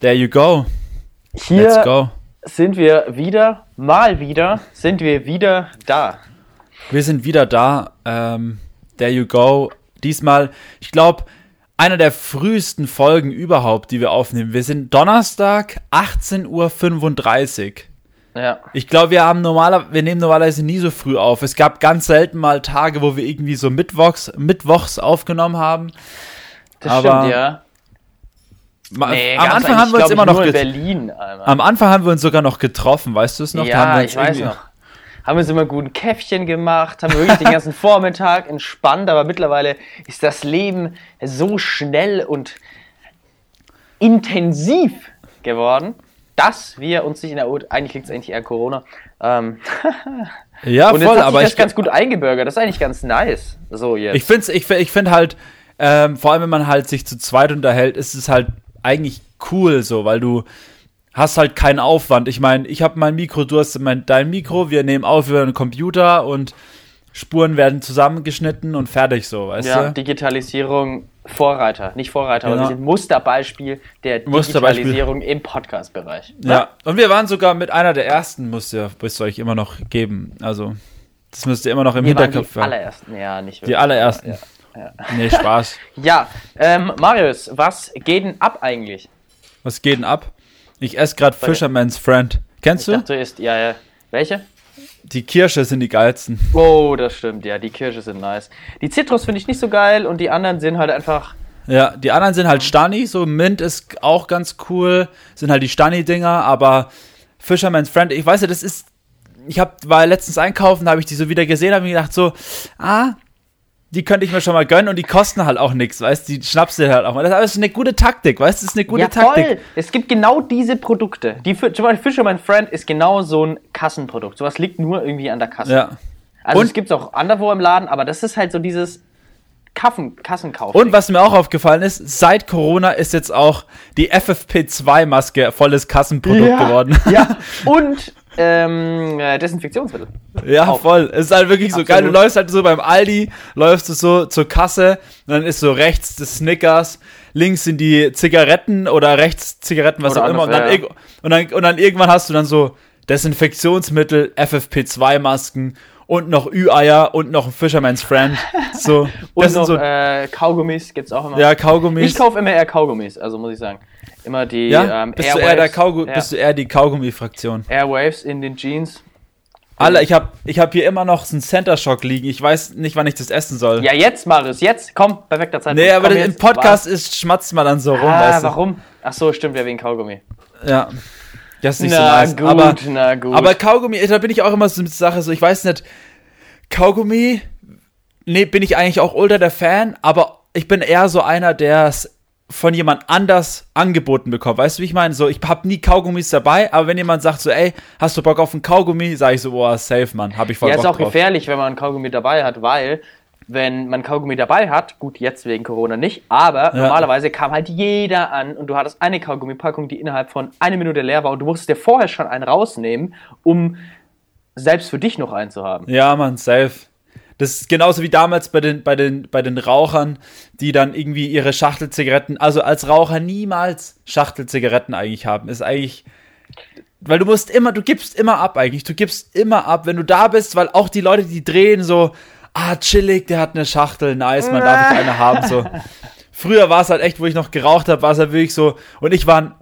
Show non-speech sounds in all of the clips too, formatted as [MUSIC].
There you go. Hier Let's go. sind wir wieder, mal wieder, sind wir wieder da. Wir sind wieder da. Ähm, there you go. Diesmal, ich glaube, einer der frühesten Folgen überhaupt, die wir aufnehmen. Wir sind Donnerstag, 18.35 Uhr. Ja. Ich glaube, wir haben normaler, wir nehmen normalerweise nie so früh auf. Es gab ganz selten mal Tage, wo wir irgendwie so Mittwochs, Mittwochs aufgenommen haben. Das Aber stimmt, ja. Nee, am Anfang haben wir uns immer noch Berlin, Am Anfang haben wir uns sogar noch getroffen, weißt du es noch? Ja, ich weiß noch. Haben wir uns immer gut ein Käffchen gemacht, haben wirklich den ganzen [LAUGHS] Vormittag entspannt, aber mittlerweile ist das Leben so schnell und intensiv geworden, dass wir uns nicht in der U eigentlich liegt es eigentlich eher Corona. Ähm, [LAUGHS] ja, und voll, aber ich ganz gut eingebürgert. Das ist eigentlich ganz nice. So jetzt. Ich finde ich, ich find halt, ähm, vor allem wenn man halt sich zu zweit unterhält, ist es halt eigentlich cool so, weil du hast halt keinen Aufwand. Ich meine, ich habe mein Mikro, du hast mein, dein Mikro, wir nehmen auf über einen Computer und Spuren werden zusammengeschnitten und fertig so, weißt ja, du? Ja, Digitalisierung Vorreiter, nicht Vorreiter, genau. aber wir sind Musterbeispiel der Musterbeispiel. Digitalisierung im Podcast-Bereich. Ja. ja, und wir waren sogar mit einer der ersten, müsst ihr, müsst ihr euch immer noch geben. Also, das müsst ihr immer noch im wir Hinterkopf haben. Die allerersten, ja, nicht wirklich. Die allerersten. Ja. Ja. [LAUGHS] Nee, Spaß. ja, ähm, Marius, was geht denn ab eigentlich? Was geht denn ab? Ich esse gerade Fisherman's Friend. Kennst ich du? Dachte, du isst, ja, ja. Welche? Die Kirsche sind die geilsten. Oh, das stimmt, ja, die Kirsche sind nice. Die Zitrus finde ich nicht so geil und die anderen sind halt einfach. Ja, die anderen sind halt Stani, so Mint ist auch ganz cool, sind halt die Stani-Dinger, aber Fisherman's Friend, ich weiß ja, das ist. Ich hab, war letztens einkaufen, da habe ich die so wieder gesehen, habe mir gedacht so, ah, die könnte ich mir schon mal gönnen und die kosten halt auch nichts, weißt du? Die schnappst du halt auch mal. Das ist eine gute Taktik, weißt du? Das ist eine gute ja, Taktik. Voll. Es gibt genau diese Produkte. Die, zum Beispiel Fisherman Friend ist genau so ein Kassenprodukt. Sowas liegt nur irgendwie an der Kasse. Ja. Also und es gibt es auch anderswo im Laden, aber das ist halt so dieses Kaffen, Kassenkauf. Und was mir auch aufgefallen ist, seit Corona ist jetzt auch die FFP2-Maske volles Kassenprodukt ja, geworden. Ja, [LAUGHS] und ähm, äh, Desinfektionsmittel. Ja, Auch. voll. Es ist halt wirklich so geil. Du läufst halt so beim Aldi, läufst du so zur Kasse und dann ist so rechts das Snickers, links sind die Zigaretten oder rechts Zigaretten, was oder auch immer. Und dann, ja. und, dann, und dann irgendwann hast du dann so Desinfektionsmittel, FFP2-Masken und noch Ü-Eier und noch ein Fisherman's Friend. So, [LAUGHS] und noch so, äh, Kaugummis gibt's auch immer. Ja, Kaugummis. Ich kaufe immer eher Kaugummis, also muss ich sagen. Immer die ja? ähm, bist, Airwaves, du eher Kaugu ja. bist du eher die Kaugummi-Fraktion? Airwaves in den Jeans. Alle, ich habe ich hab hier immer noch so einen Center Shock liegen. Ich weiß nicht, wann ich das essen soll. Ja, jetzt, Marius, jetzt. Komm, perfekter Zeitpunkt. Nee, aber im Podcast ist, schmatzt man dann so rum, ah, weißt du? warum? Ach so, stimmt ja wegen Kaugummi. Ja. Das ist nicht na so nice. Gut, aber, na gut. Aber Kaugummi, da bin ich auch immer so mit Sache, so ich weiß nicht, Kaugummi, nee, bin ich eigentlich auch ultra der Fan, aber ich bin eher so einer, der es von jemand anders angeboten bekommen. Weißt du, wie ich meine? So, ich habe nie Kaugummis dabei, aber wenn jemand sagt so, ey, hast du Bock auf einen Kaugummi, sage ich so, boah, safe, Mann, habe ich voll ja, Bock Ja, ist auch drauf. gefährlich, wenn man einen Kaugummi dabei hat, weil wenn man Kaugummi dabei hat, gut, jetzt wegen Corona nicht, aber ja. normalerweise kam halt jeder an und du hattest eine Kaugummipackung, die innerhalb von einer Minute leer war und du musstest dir vorher schon einen rausnehmen, um selbst für dich noch einen zu haben. Ja, Mann, safe. Das ist genauso wie damals bei den, bei den, bei den Rauchern, die dann irgendwie ihre Schachtelzigaretten, also als Raucher niemals Schachtelzigaretten eigentlich haben. Ist eigentlich, weil du musst immer, du gibst immer ab eigentlich. Du gibst immer ab, wenn du da bist, weil auch die Leute, die drehen so, ah, chillig, der hat eine Schachtel, nice, man darf ich eine haben, so. [LAUGHS] Früher war es halt echt, wo ich noch geraucht habe, war es halt wirklich so, und ich war ein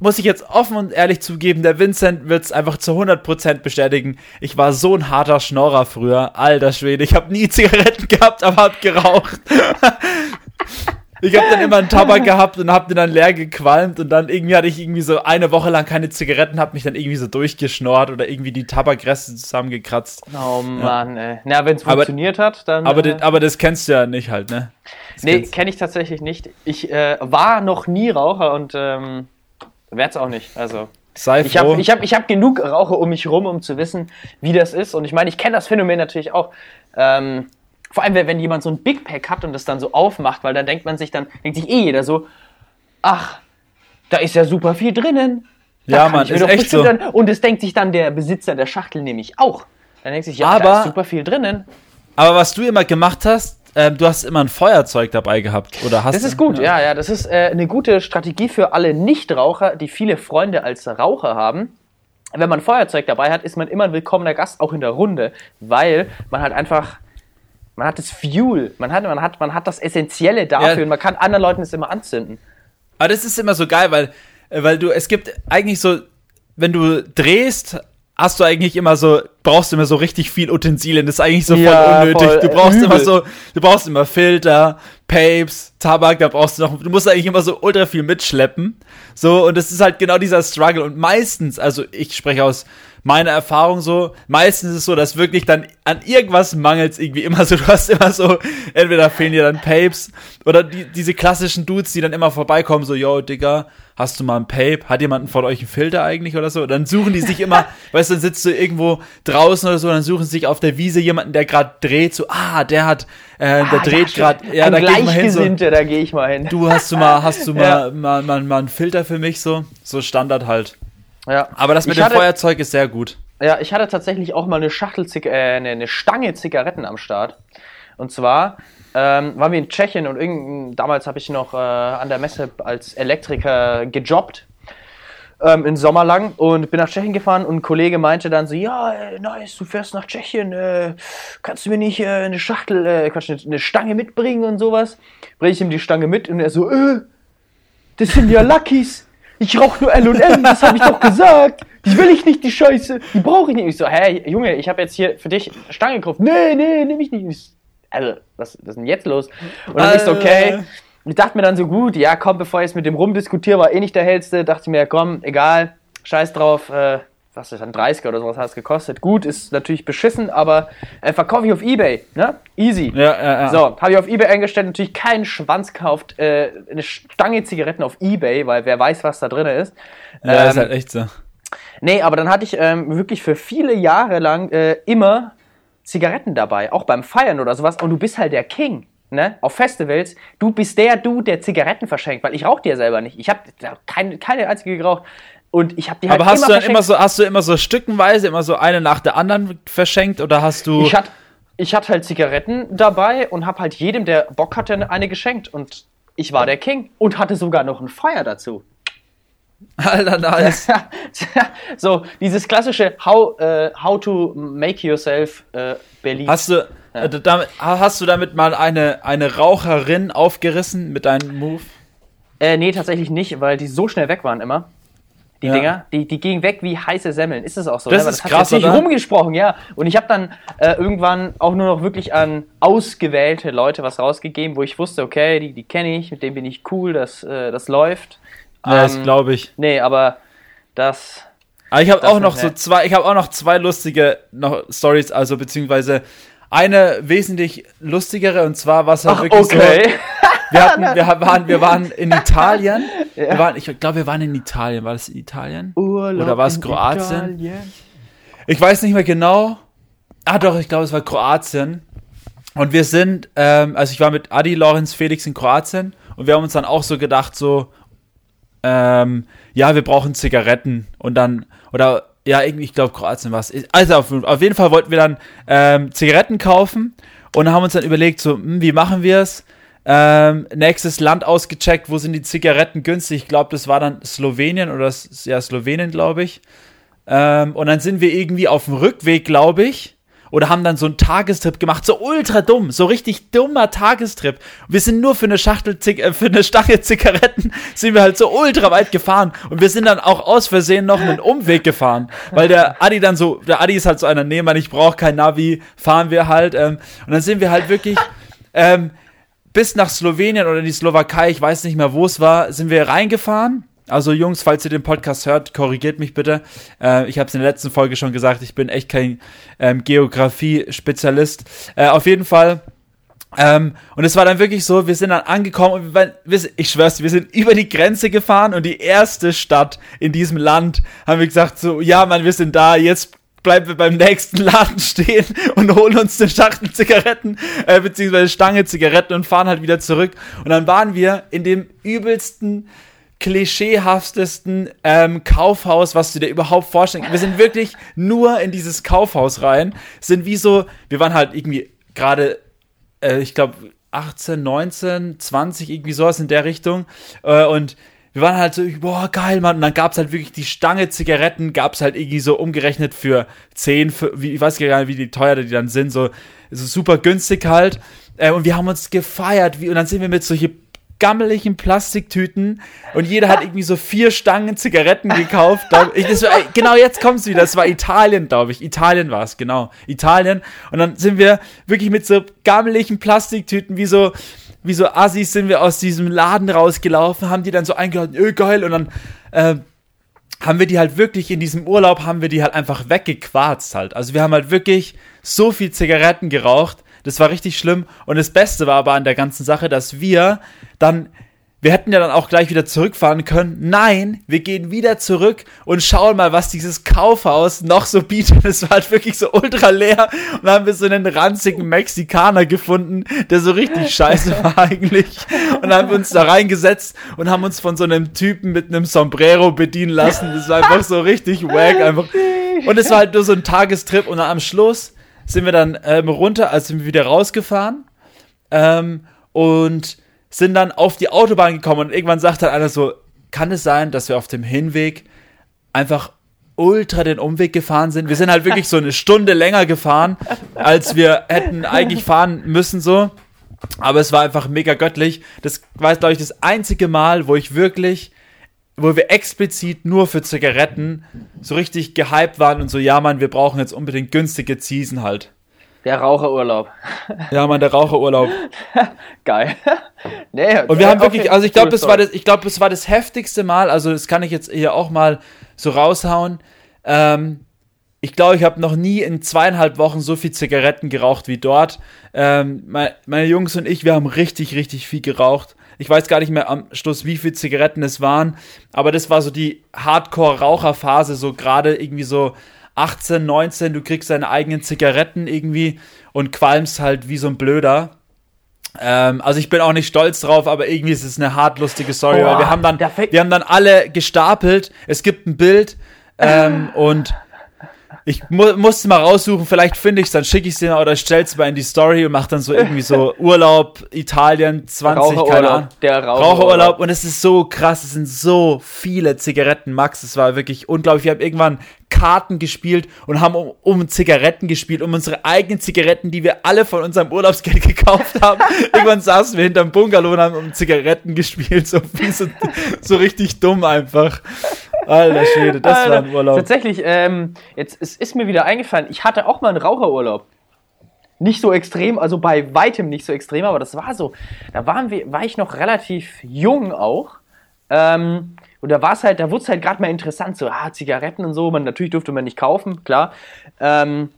muss ich jetzt offen und ehrlich zugeben, der Vincent wird es einfach zu 100% bestätigen. Ich war so ein harter Schnorrer früher. Alter Schwede, ich habe nie Zigaretten gehabt, aber hab geraucht. [LAUGHS] ich habe dann immer einen Tabak gehabt und hab den dann leer gequalmt und dann irgendwie hatte ich irgendwie so eine Woche lang keine Zigaretten, hab mich dann irgendwie so durchgeschnorrt oder irgendwie die Tabakreste zusammengekratzt. Oh Mann, ja. ey. Na, wenn es funktioniert hat, dann. Aber, äh, das, aber das kennst du ja nicht halt, ne? Das nee, kenne ich tatsächlich nicht. Ich äh, war noch nie Raucher und ähm, Werd's auch nicht. Also. Sei ich habe ich hab, ich hab genug Raucher um mich rum, um zu wissen, wie das ist. Und ich meine, ich kenne das Phänomen natürlich auch. Ähm, vor allem, wenn jemand so ein Big Pack hat und das dann so aufmacht, weil dann denkt man sich dann, denkt sich eh jeder so, ach, da ist ja super viel drinnen. Da ja, man, ist echt so. Dann, und es denkt sich dann der Besitzer der Schachtel nämlich auch. Dann denkt sich, ja, aber, da ist super viel drinnen. Aber was du immer gemacht hast, äh, du hast immer ein Feuerzeug dabei gehabt, oder hast Das ist gut, ja, ja, ja das ist äh, eine gute Strategie für alle Nichtraucher, die viele Freunde als Raucher haben. Wenn man Feuerzeug dabei hat, ist man immer ein willkommener Gast, auch in der Runde, weil man halt einfach man hat das Fuel, man hat, man hat, man hat das Essentielle dafür ja. und man kann anderen Leuten es immer anzünden. Aber das ist immer so geil, weil, weil du, es gibt eigentlich so, wenn du drehst, hast du eigentlich immer so, brauchst du immer so richtig viel Utensilien. Das ist eigentlich so voll ja, unnötig. Voll, du brauchst übel. immer so, du brauchst immer Filter, Papes, Tabak, da brauchst du noch, du musst eigentlich immer so ultra viel mitschleppen. So, und das ist halt genau dieser Struggle. Und meistens, also ich spreche aus meine Erfahrung so, meistens ist es so, dass wirklich dann an irgendwas mangelt irgendwie immer so. [LAUGHS] Du hast immer so, entweder fehlen dir dann Papes oder die, diese klassischen Dudes, die dann immer vorbeikommen, so, yo, Digga, hast du mal ein Pape? Hat jemand von euch einen Filter eigentlich oder so? Dann suchen die sich immer, [LAUGHS] weißt du, dann sitzt du irgendwo draußen oder so, dann suchen sie sich auf der Wiese jemanden, der gerade dreht, so, ah, der hat, äh, der ah, dreht gerade, ja, da geh ich mal hin. So, da gehe ich mal hin. Du hast du mal, hast du [LAUGHS] mal, ja. mal, mal, mal einen Filter für mich so? So Standard halt. Ja. Aber das mit ich dem hatte, Feuerzeug ist sehr gut. Ja, ich hatte tatsächlich auch mal eine Schachtel, äh, eine, eine Stange Zigaretten am Start. Und zwar ähm, waren wir in Tschechien und irgend, damals habe ich noch äh, an der Messe als Elektriker gejobbt. Ähm, im Sommer lang und bin nach Tschechien gefahren und ein Kollege meinte dann so, ja, äh, nice, du fährst nach Tschechien, äh, kannst du mir nicht äh, eine Schachtel, äh, kannst eine, eine Stange mitbringen und sowas? Bring ich ihm die Stange mit und er so, äh, das sind ja Luckys ich rauche nur L&M, das habe ich doch gesagt. Die will ich nicht, die Scheiße. Die brauche ich nicht. Ich so, hä, Junge, ich habe jetzt hier für dich Stange gekauft. Nee, nee, nehme ich nicht. Also, was, was ist denn jetzt los? Und dann äh. ich so, okay. Ich dachte mir dann so, gut, ja, komm, bevor ich jetzt mit dem rumdiskutiere, war eh nicht der hellste. Dachte mir, komm, egal, scheiß drauf, äh, was ist dann 30 oder sowas hat es gekostet. Gut, ist natürlich beschissen, aber äh, verkaufe ich auf Ebay, ne? Easy. Ja, ja, ja. So, habe ich auf Ebay eingestellt, natürlich keinen Schwanz kauft, äh, eine Stange Zigaretten auf Ebay, weil wer weiß, was da drin ist. Ja, ähm, ist halt echt so. Nee, aber dann hatte ich ähm, wirklich für viele Jahre lang äh, immer Zigaretten dabei, auch beim Feiern oder sowas. Und du bist halt der King. Ne, auf Festivals, du bist der Du, der Zigaretten verschenkt, weil ich rauche dir selber nicht. Ich habe keine, keine einzige geraucht. Und ich habe die halt Aber hast du dann immer so, hast du immer so stückenweise, immer so eine nach der anderen verschenkt oder hast du. Ich hatte, ich hatte halt Zigaretten dabei und habe halt jedem, der Bock hatte, eine geschenkt. Und ich war der King und hatte sogar noch ein Feuer dazu. [LAUGHS] Alter, nice. [LAUGHS] so, dieses klassische How, uh, how to make yourself uh, believe. Hast du, ja. äh, damit, hast du damit mal eine, eine Raucherin aufgerissen mit deinem Move? Äh, nee, tatsächlich nicht, weil die so schnell weg waren immer die ja. Dinger, die, die gingen weg wie heiße Semmeln. Ist es auch so? Das ne? ist das krass, hat nicht rumgesprochen, ja. Und ich habe dann äh, irgendwann auch nur noch wirklich an ausgewählte Leute was rausgegeben, wo ich wusste, okay, die, die kenne ich, mit denen bin ich cool, das, äh, das läuft. Ja, ähm, das glaube ich. Nee, aber das. Aber ich habe auch noch so zwei, ich habe auch noch zwei lustige noch Stories, also beziehungsweise eine wesentlich lustigere und zwar was halt Ach, wirklich okay. so. Wir, hatten, [LAUGHS] wir, waren, wir waren in Italien. Ja. Wir waren, ich glaube, wir waren in Italien. War das in Italien? Urlaub Oder war es Kroatien? Italien. Ich weiß nicht mehr genau. Ah, doch, ich glaube, es war Kroatien. Und wir sind, ähm, also ich war mit Adi, Lorenz, Felix in Kroatien und wir haben uns dann auch so gedacht, so, ähm, ja, wir brauchen Zigaretten und dann, oder ja, irgendwie, ich glaube, Kroatien war es. Also auf, auf, jeden Fall wollten wir dann ähm, Zigaretten kaufen und haben uns dann überlegt, so, hm, wie machen wir es? Ähm, nächstes Land ausgecheckt, wo sind die Zigaretten günstig? Ich glaube, das war dann Slowenien oder ja, Slowenien, glaube ich. Ähm, und dann sind wir irgendwie auf dem Rückweg, glaube ich, oder haben dann so einen Tagestrip gemacht, so ultra dumm, so richtig dummer Tagestrip. Wir sind nur für eine Schachtel, äh, für eine Stange [LAUGHS] Zigaretten sind wir halt so ultra weit gefahren und wir sind dann auch aus Versehen noch einen Umweg gefahren, weil der Adi dann so, der Adi ist halt so einer, nee, man, ich brauche kein Navi, fahren wir halt ähm, und dann sind wir halt wirklich ähm, bis nach Slowenien oder die Slowakei, ich weiß nicht mehr, wo es war, sind wir reingefahren. Also Jungs, falls ihr den Podcast hört, korrigiert mich bitte. Äh, ich habe es in der letzten Folge schon gesagt, ich bin echt kein ähm, Geografie-Spezialist. Äh, auf jeden Fall. Ähm, und es war dann wirklich so, wir sind dann angekommen und wir, wir, ich schwör's, wir sind über die Grenze gefahren und die erste Stadt in diesem Land haben wir gesagt so, ja Mann, wir sind da, jetzt bleiben wir beim nächsten Laden stehen und holen uns eine Schachtel Zigaretten, äh, beziehungsweise Stange Zigaretten und fahren halt wieder zurück. Und dann waren wir in dem übelsten, klischeehaftesten ähm, Kaufhaus, was du dir überhaupt vorstellen kannst. Wir sind wirklich nur in dieses Kaufhaus rein, sind wie so, wir waren halt irgendwie gerade äh, ich glaube, 18, 19, 20, irgendwie sowas in der Richtung. Äh, und wir waren halt so, boah, geil, Mann. Und dann gab es halt wirklich die Stange Zigaretten, gab es halt irgendwie so umgerechnet für 10, für, wie, ich weiß gar nicht, wie die teuer die dann sind, so, so super günstig halt. Äh, und wir haben uns gefeiert, wie, und dann sind wir mit solchen gammeligen Plastiktüten und jeder hat irgendwie so vier Stangen Zigaretten gekauft. Ich, war, genau jetzt kommt's wieder. Das war Italien, glaube ich. Italien war es, genau. Italien. Und dann sind wir wirklich mit so gammeligen Plastiktüten wie so, wie so Assis sind wir aus diesem Laden rausgelaufen, haben die dann so eingeladen, öh, geil, und dann, äh, haben wir die halt wirklich in diesem Urlaub, haben wir die halt einfach weggequarzt halt. Also wir haben halt wirklich so viel Zigaretten geraucht, das war richtig schlimm. Und das Beste war aber an der ganzen Sache, dass wir dann wir hätten ja dann auch gleich wieder zurückfahren können. Nein, wir gehen wieder zurück und schauen mal, was dieses Kaufhaus noch so bietet. [LAUGHS] Es war halt wirklich so ultra leer. Und dann haben wir so einen ranzigen Mexikaner gefunden, der so richtig scheiße war [LAUGHS] eigentlich. Und dann haben wir uns da reingesetzt und haben uns von so einem Typen mit einem Sombrero bedienen lassen. Das war einfach so richtig wack. Einfach. Und es war halt nur so ein Tagestrip. Und dann am Schluss sind wir dann ähm, runter, also sind wir wieder rausgefahren. Ähm, und sind dann auf die Autobahn gekommen und irgendwann sagt dann einer so, kann es sein, dass wir auf dem Hinweg einfach ultra den Umweg gefahren sind. Wir sind halt wirklich so eine Stunde länger gefahren, als wir hätten eigentlich fahren müssen so. Aber es war einfach mega göttlich. Das war, glaube ich, das einzige Mal, wo ich wirklich, wo wir explizit nur für Zigaretten so richtig gehypt waren und so, ja, Mann, wir brauchen jetzt unbedingt günstige Ziesen halt. Der Raucherurlaub. Ja, Mann, der Raucherurlaub. [LAUGHS] Geil. [LAUGHS] nee, und wir haben wirklich, also ich glaube, das war das, ich glaube, das war das heftigste Mal, also das kann ich jetzt hier auch mal so raushauen. Ähm, ich glaube, ich habe noch nie in zweieinhalb Wochen so viel Zigaretten geraucht wie dort. Ähm, meine Jungs und ich, wir haben richtig, richtig viel geraucht. Ich weiß gar nicht mehr am Schluss, wie viele Zigaretten es waren, aber das war so die Hardcore-Raucherphase, so gerade irgendwie so 18, 19, du kriegst deine eigenen Zigaretten irgendwie und qualmst halt wie so ein Blöder. Ähm, also ich bin auch nicht stolz drauf, aber irgendwie ist es eine hart lustige Story, Boah, weil wir haben dann, wir haben dann alle gestapelt. Es gibt ein Bild [LAUGHS] ähm, und ich mu musste mal raussuchen, vielleicht finde ich es, dann schicke ich es dir oder stelle es mal in die Story und mache dann so irgendwie so [LAUGHS] Urlaub, Italien 20, keine Ahnung. Der Raucherurlaub. Raucherurlaub. Und es ist so krass, es sind so viele Zigaretten, Max. Es war wirklich unglaublich. Wir haben irgendwann Karten gespielt und haben um, um, Zigaretten gespielt, um unsere eigenen Zigaretten, die wir alle von unserem Urlaubsgeld [LAUGHS] gekauft haben. irgendwann saßen wir hinterm Bungalow und haben um Zigaretten gespielt, so, so, so richtig dumm einfach. Alter Schwede, das Alter, war ein Urlaub. Tatsächlich, ähm, jetzt es ist mir wieder eingefallen, ich hatte auch mal einen Raucherurlaub. Nicht so extrem, also bei weitem nicht so extrem, aber das war so. Da waren wir, war ich noch relativ jung auch. Ähm, und da war es halt, da wurde es halt gerade mal interessant, so, ah, Zigaretten und so, man, natürlich durfte man nicht kaufen, klar. Ähm,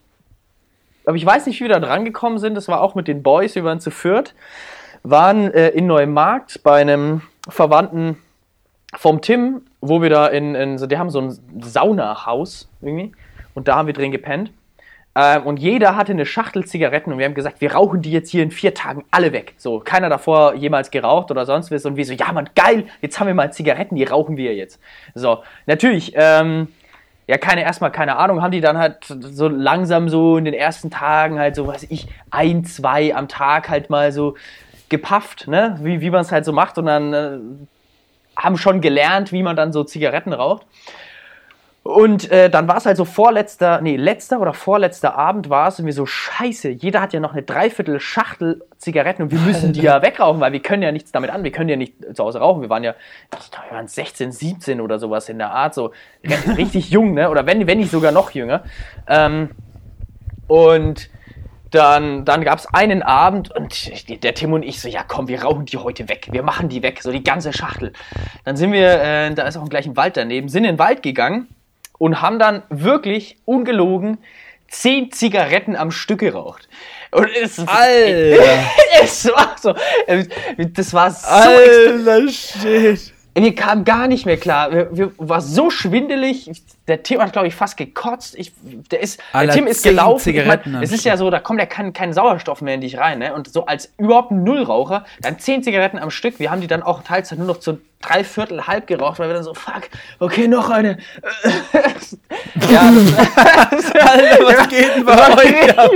aber ich weiß nicht, wie wir da dran gekommen sind, das war auch mit den Boys, wir waren zu viert, waren äh, in Neumarkt bei einem Verwandten vom Tim, wo wir da in, in so, die haben so ein Saunahaus irgendwie und da haben wir drin gepennt. Ähm, und jeder hatte eine Schachtel Zigaretten und wir haben gesagt, wir rauchen die jetzt hier in vier Tagen alle weg. So, keiner davor jemals geraucht oder sonst was. Und wir so, ja man, geil, jetzt haben wir mal Zigaretten, die rauchen wir jetzt. So, natürlich, ähm, ja, keine, erstmal keine Ahnung, haben die dann halt so langsam so in den ersten Tagen halt so, was ich, ein, zwei am Tag halt mal so gepafft, ne, wie, wie man es halt so macht und dann äh, haben schon gelernt, wie man dann so Zigaretten raucht. Und äh, dann war es halt so vorletzter, nee, letzter oder vorletzter Abend war es irgendwie so, scheiße, jeder hat ja noch eine Dreiviertel Schachtel Zigaretten und wir müssen die ja wegrauchen, weil wir können ja nichts damit an, wir können ja nicht zu Hause rauchen. Wir waren ja, ich glaube, wir waren 16, 17 oder sowas in der Art, so richtig jung, ne? Oder wenn, wenn nicht sogar noch jünger. Ähm, und dann, dann gab es einen Abend und der Tim und ich so, ja komm, wir rauchen die heute weg, wir machen die weg, so die ganze Schachtel. Dann sind wir, äh, da ist auch gleich ein Wald daneben, sind in den Wald gegangen und haben dann wirklich ungelogen zehn Zigaretten am Stück geraucht. Und es, Alter. [LAUGHS] es war so, äh, das war so Alter, shit. Mir kam gar nicht mehr klar. Wir, wir war so schwindelig. Der Tim hat, glaube ich, fast gekotzt. Ich, der ist, der Tim ist gelaufen. Ich mein, es ist ja so, da kommt ja kein, kein Sauerstoff mehr in dich rein. Ne? Und so als überhaupt ein Nullraucher, dann zehn Zigaretten am Stück. Wir haben die dann auch teils nur noch zu drei Viertel halb geraucht, weil wir dann so, fuck, okay, noch eine. [LAUGHS] ja, das, [LAUGHS] Alter, was geht denn bei euch? Alter,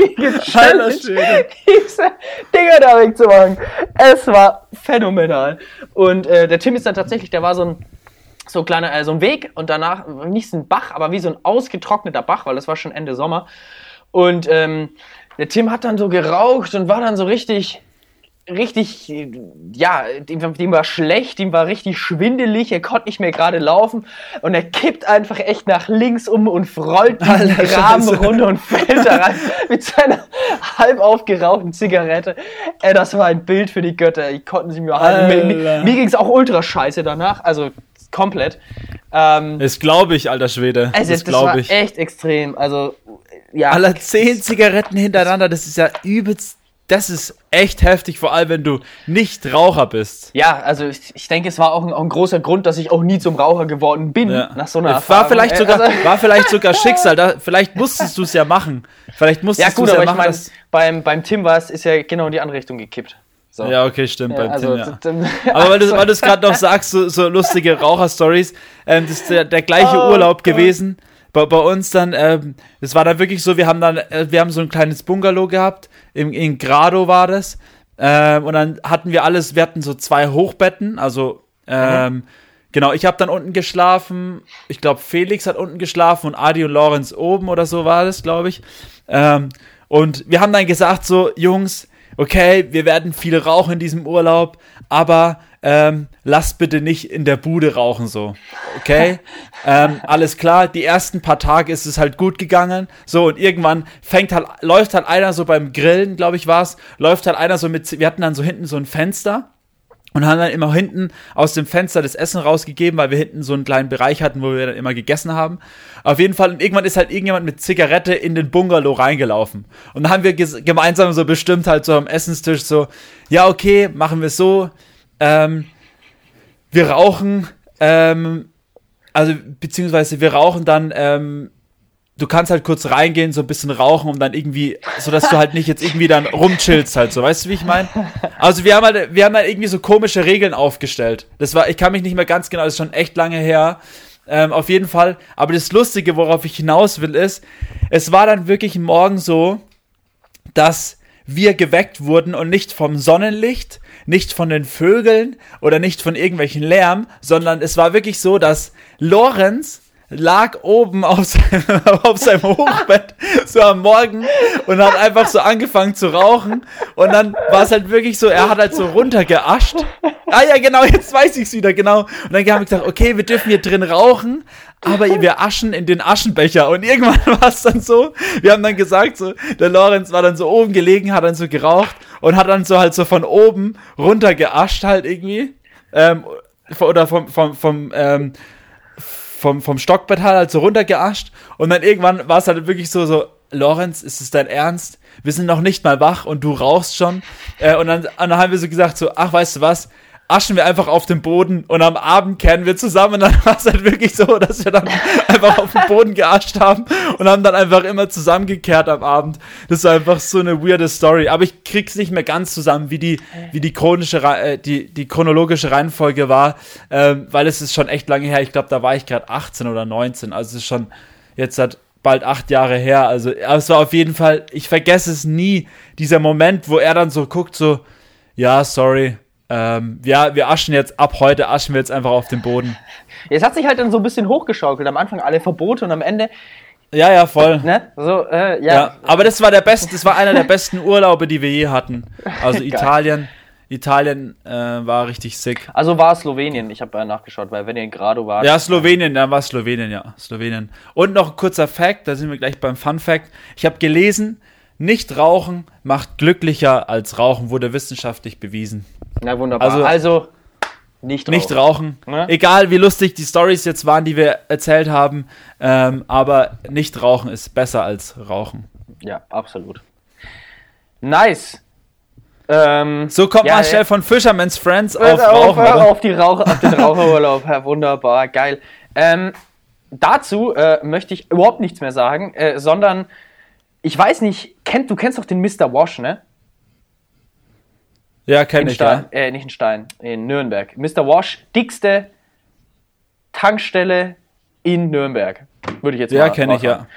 Diese Dinger da wegzumachen. Es war phänomenal. Und äh, der Tim ist dann tatsächlich, der war so ein so ein kleiner, äh, so ein Weg und danach nicht so ein Bach, aber wie so ein ausgetrockneter Bach, weil das war schon Ende Sommer. Und ähm, der Tim hat dann so geraucht und war dann so richtig, richtig, ja, dem, dem, war schlecht, ihm war richtig schwindelig, er konnte nicht mehr gerade laufen und er kippt einfach echt nach links um und rollt [LAUGHS] den Graben runter und fällt da rein [LAUGHS] mit seiner halb aufgerauchten Zigarette. Ey, das war ein Bild für die Götter, ich konnten sie mir halten. Mir, mir, mir ging es auch ultra scheiße danach, also komplett. Ähm, das glaube ich, alter Schwede. Also, das, das war ich. echt extrem, also ja. Aller zehn Zigaretten hintereinander, das ist ja übelst das ist echt heftig, vor allem wenn du nicht Raucher bist. Ja, also ich, ich denke, es war auch ein, auch ein, großer Grund, dass ich auch nie zum Raucher geworden bin ja. nach so einer war Erfahrung. Vielleicht sogar, also, war vielleicht sogar [LAUGHS] Schicksal, da, vielleicht musstest du es ja machen. Vielleicht musstest du es ja, gut, aber machen. Ich mein, beim, beim Tim war es, ist ja genau in die andere Richtung gekippt. So. Ja, okay, stimmt, ja, beim also, Tim, ja. [LAUGHS] Aber weil du es gerade noch sagst, so, so lustige Raucher-Stories, ähm, das ist der, der gleiche oh, Urlaub Gott. gewesen bei, bei uns dann, ähm, das war dann wirklich so, wir haben dann, äh, wir haben so ein kleines Bungalow gehabt, in, in Grado war das. Ähm, und dann hatten wir alles, wir hatten so zwei Hochbetten, also ähm, mhm. genau, ich habe dann unten geschlafen, ich glaube Felix hat unten geschlafen und Adi und Lorenz oben oder so war das, glaube ich. Ähm, und wir haben dann gesagt so, Jungs, okay, wir werden viel rauchen in diesem Urlaub, aber ähm, lasst bitte nicht in der Bude rauchen so. Okay? [LAUGHS] ähm, alles klar, die ersten paar Tage ist es halt gut gegangen. So, und irgendwann fängt halt, läuft halt einer so beim Grillen, glaube ich, war's, läuft halt einer so mit, wir hatten dann so hinten so ein Fenster und haben dann immer hinten aus dem Fenster das Essen rausgegeben, weil wir hinten so einen kleinen Bereich hatten, wo wir dann immer gegessen haben. Auf jeden Fall, irgendwann ist halt irgendjemand mit Zigarette in den Bungalow reingelaufen. Und dann haben wir gemeinsam so bestimmt halt so am Essenstisch so, ja, okay, machen wir es so, ähm, wir rauchen, ähm, also beziehungsweise wir rauchen dann, ähm, du kannst halt kurz reingehen, so ein bisschen rauchen, um dann irgendwie, so dass du halt nicht jetzt irgendwie dann rumchillst halt so, weißt du, wie ich meine? Also wir haben halt, wir haben halt irgendwie so komische Regeln aufgestellt. Das war, ich kann mich nicht mehr ganz genau, das ist schon echt lange her. Ähm, auf jeden Fall. Aber das Lustige, worauf ich hinaus will, ist, es war dann wirklich morgen so, dass wir geweckt wurden und nicht vom Sonnenlicht, nicht von den Vögeln oder nicht von irgendwelchen Lärm, sondern es war wirklich so, dass Lorenz lag oben auf seinem, [LAUGHS] auf seinem Hochbett so am Morgen und hat einfach so angefangen zu rauchen und dann war es halt wirklich so, er hat halt so runtergeascht. Ah ja, genau, jetzt weiß ich es wieder, genau. Und dann haben wir gesagt, okay, wir dürfen hier drin rauchen, aber wir aschen in den Aschenbecher und irgendwann [LAUGHS] war es dann so, wir haben dann gesagt, so, der Lorenz war dann so oben gelegen, hat dann so geraucht und hat dann so halt so von oben runtergeascht halt irgendwie. Ähm, oder vom, vom, vom, ähm, vom, vom Stockbett halt so runtergeascht und dann irgendwann war es halt wirklich so, so, Lorenz, ist es dein Ernst? Wir sind noch nicht mal wach und du rauchst schon. Äh, und, dann, und dann haben wir so gesagt, so, ach, weißt du was? Aschen wir einfach auf den Boden und am Abend kehren wir zusammen. Und dann war es halt wirklich so, dass wir dann einfach auf den Boden geascht haben und haben dann einfach immer zusammengekehrt am Abend. Das war einfach so eine weirde Story. Aber ich krieg's nicht mehr ganz zusammen, wie die, wie die chronische, äh, die, die chronologische Reihenfolge war, ähm, weil es ist schon echt lange her. Ich glaube, da war ich gerade 18 oder 19. Also es ist schon jetzt seit bald acht Jahre her. Also es war auf jeden Fall, ich vergesse es nie, dieser Moment, wo er dann so guckt, so, ja, sorry, ähm, ja, wir aschen jetzt, ab heute aschen wir jetzt einfach auf den Boden. Jetzt hat sich halt dann so ein bisschen hochgeschaukelt. Am Anfang alle Verbote und am Ende. Ja, ja, voll. Ne? So, äh, ja. ja. Aber das war der beste, das war einer der besten Urlaube, die wir je hatten. Also [LAUGHS] Italien. Italien äh, war richtig sick. Also war Slowenien, ich habe äh, nachgeschaut, weil wenn ihr gerade wart. Ja, Slowenien, da war Slowenien, ja. Slowenien. Und noch ein kurzer Fact, da sind wir gleich beim Fun Fact. Ich habe gelesen, nicht rauchen macht glücklicher als rauchen, wurde wissenschaftlich bewiesen. Na wunderbar. Also, also nicht rauchen. Nicht rauchen. Ne? Egal wie lustig die Stories jetzt waren, die wir erzählt haben, ähm, aber nicht rauchen ist besser als rauchen. Ja, absolut. Nice. Ähm, so kommt ja, man schnell von Fisherman's Friends auf, auf, Rauchen, auf, die Rauch, auf den Raucherurlaub. wunderbar, geil. Ähm, dazu äh, möchte ich überhaupt nichts mehr sagen, äh, sondern ich weiß nicht, kennt, du kennst doch den Mr. Wash, ne? Ja, kenn ich, Stein, ja. Äh, nicht in Stein, in Nürnberg. Mr. Wash, dickste Tankstelle in Nürnberg. Würde ich jetzt mal Ja, kenne ich, ja.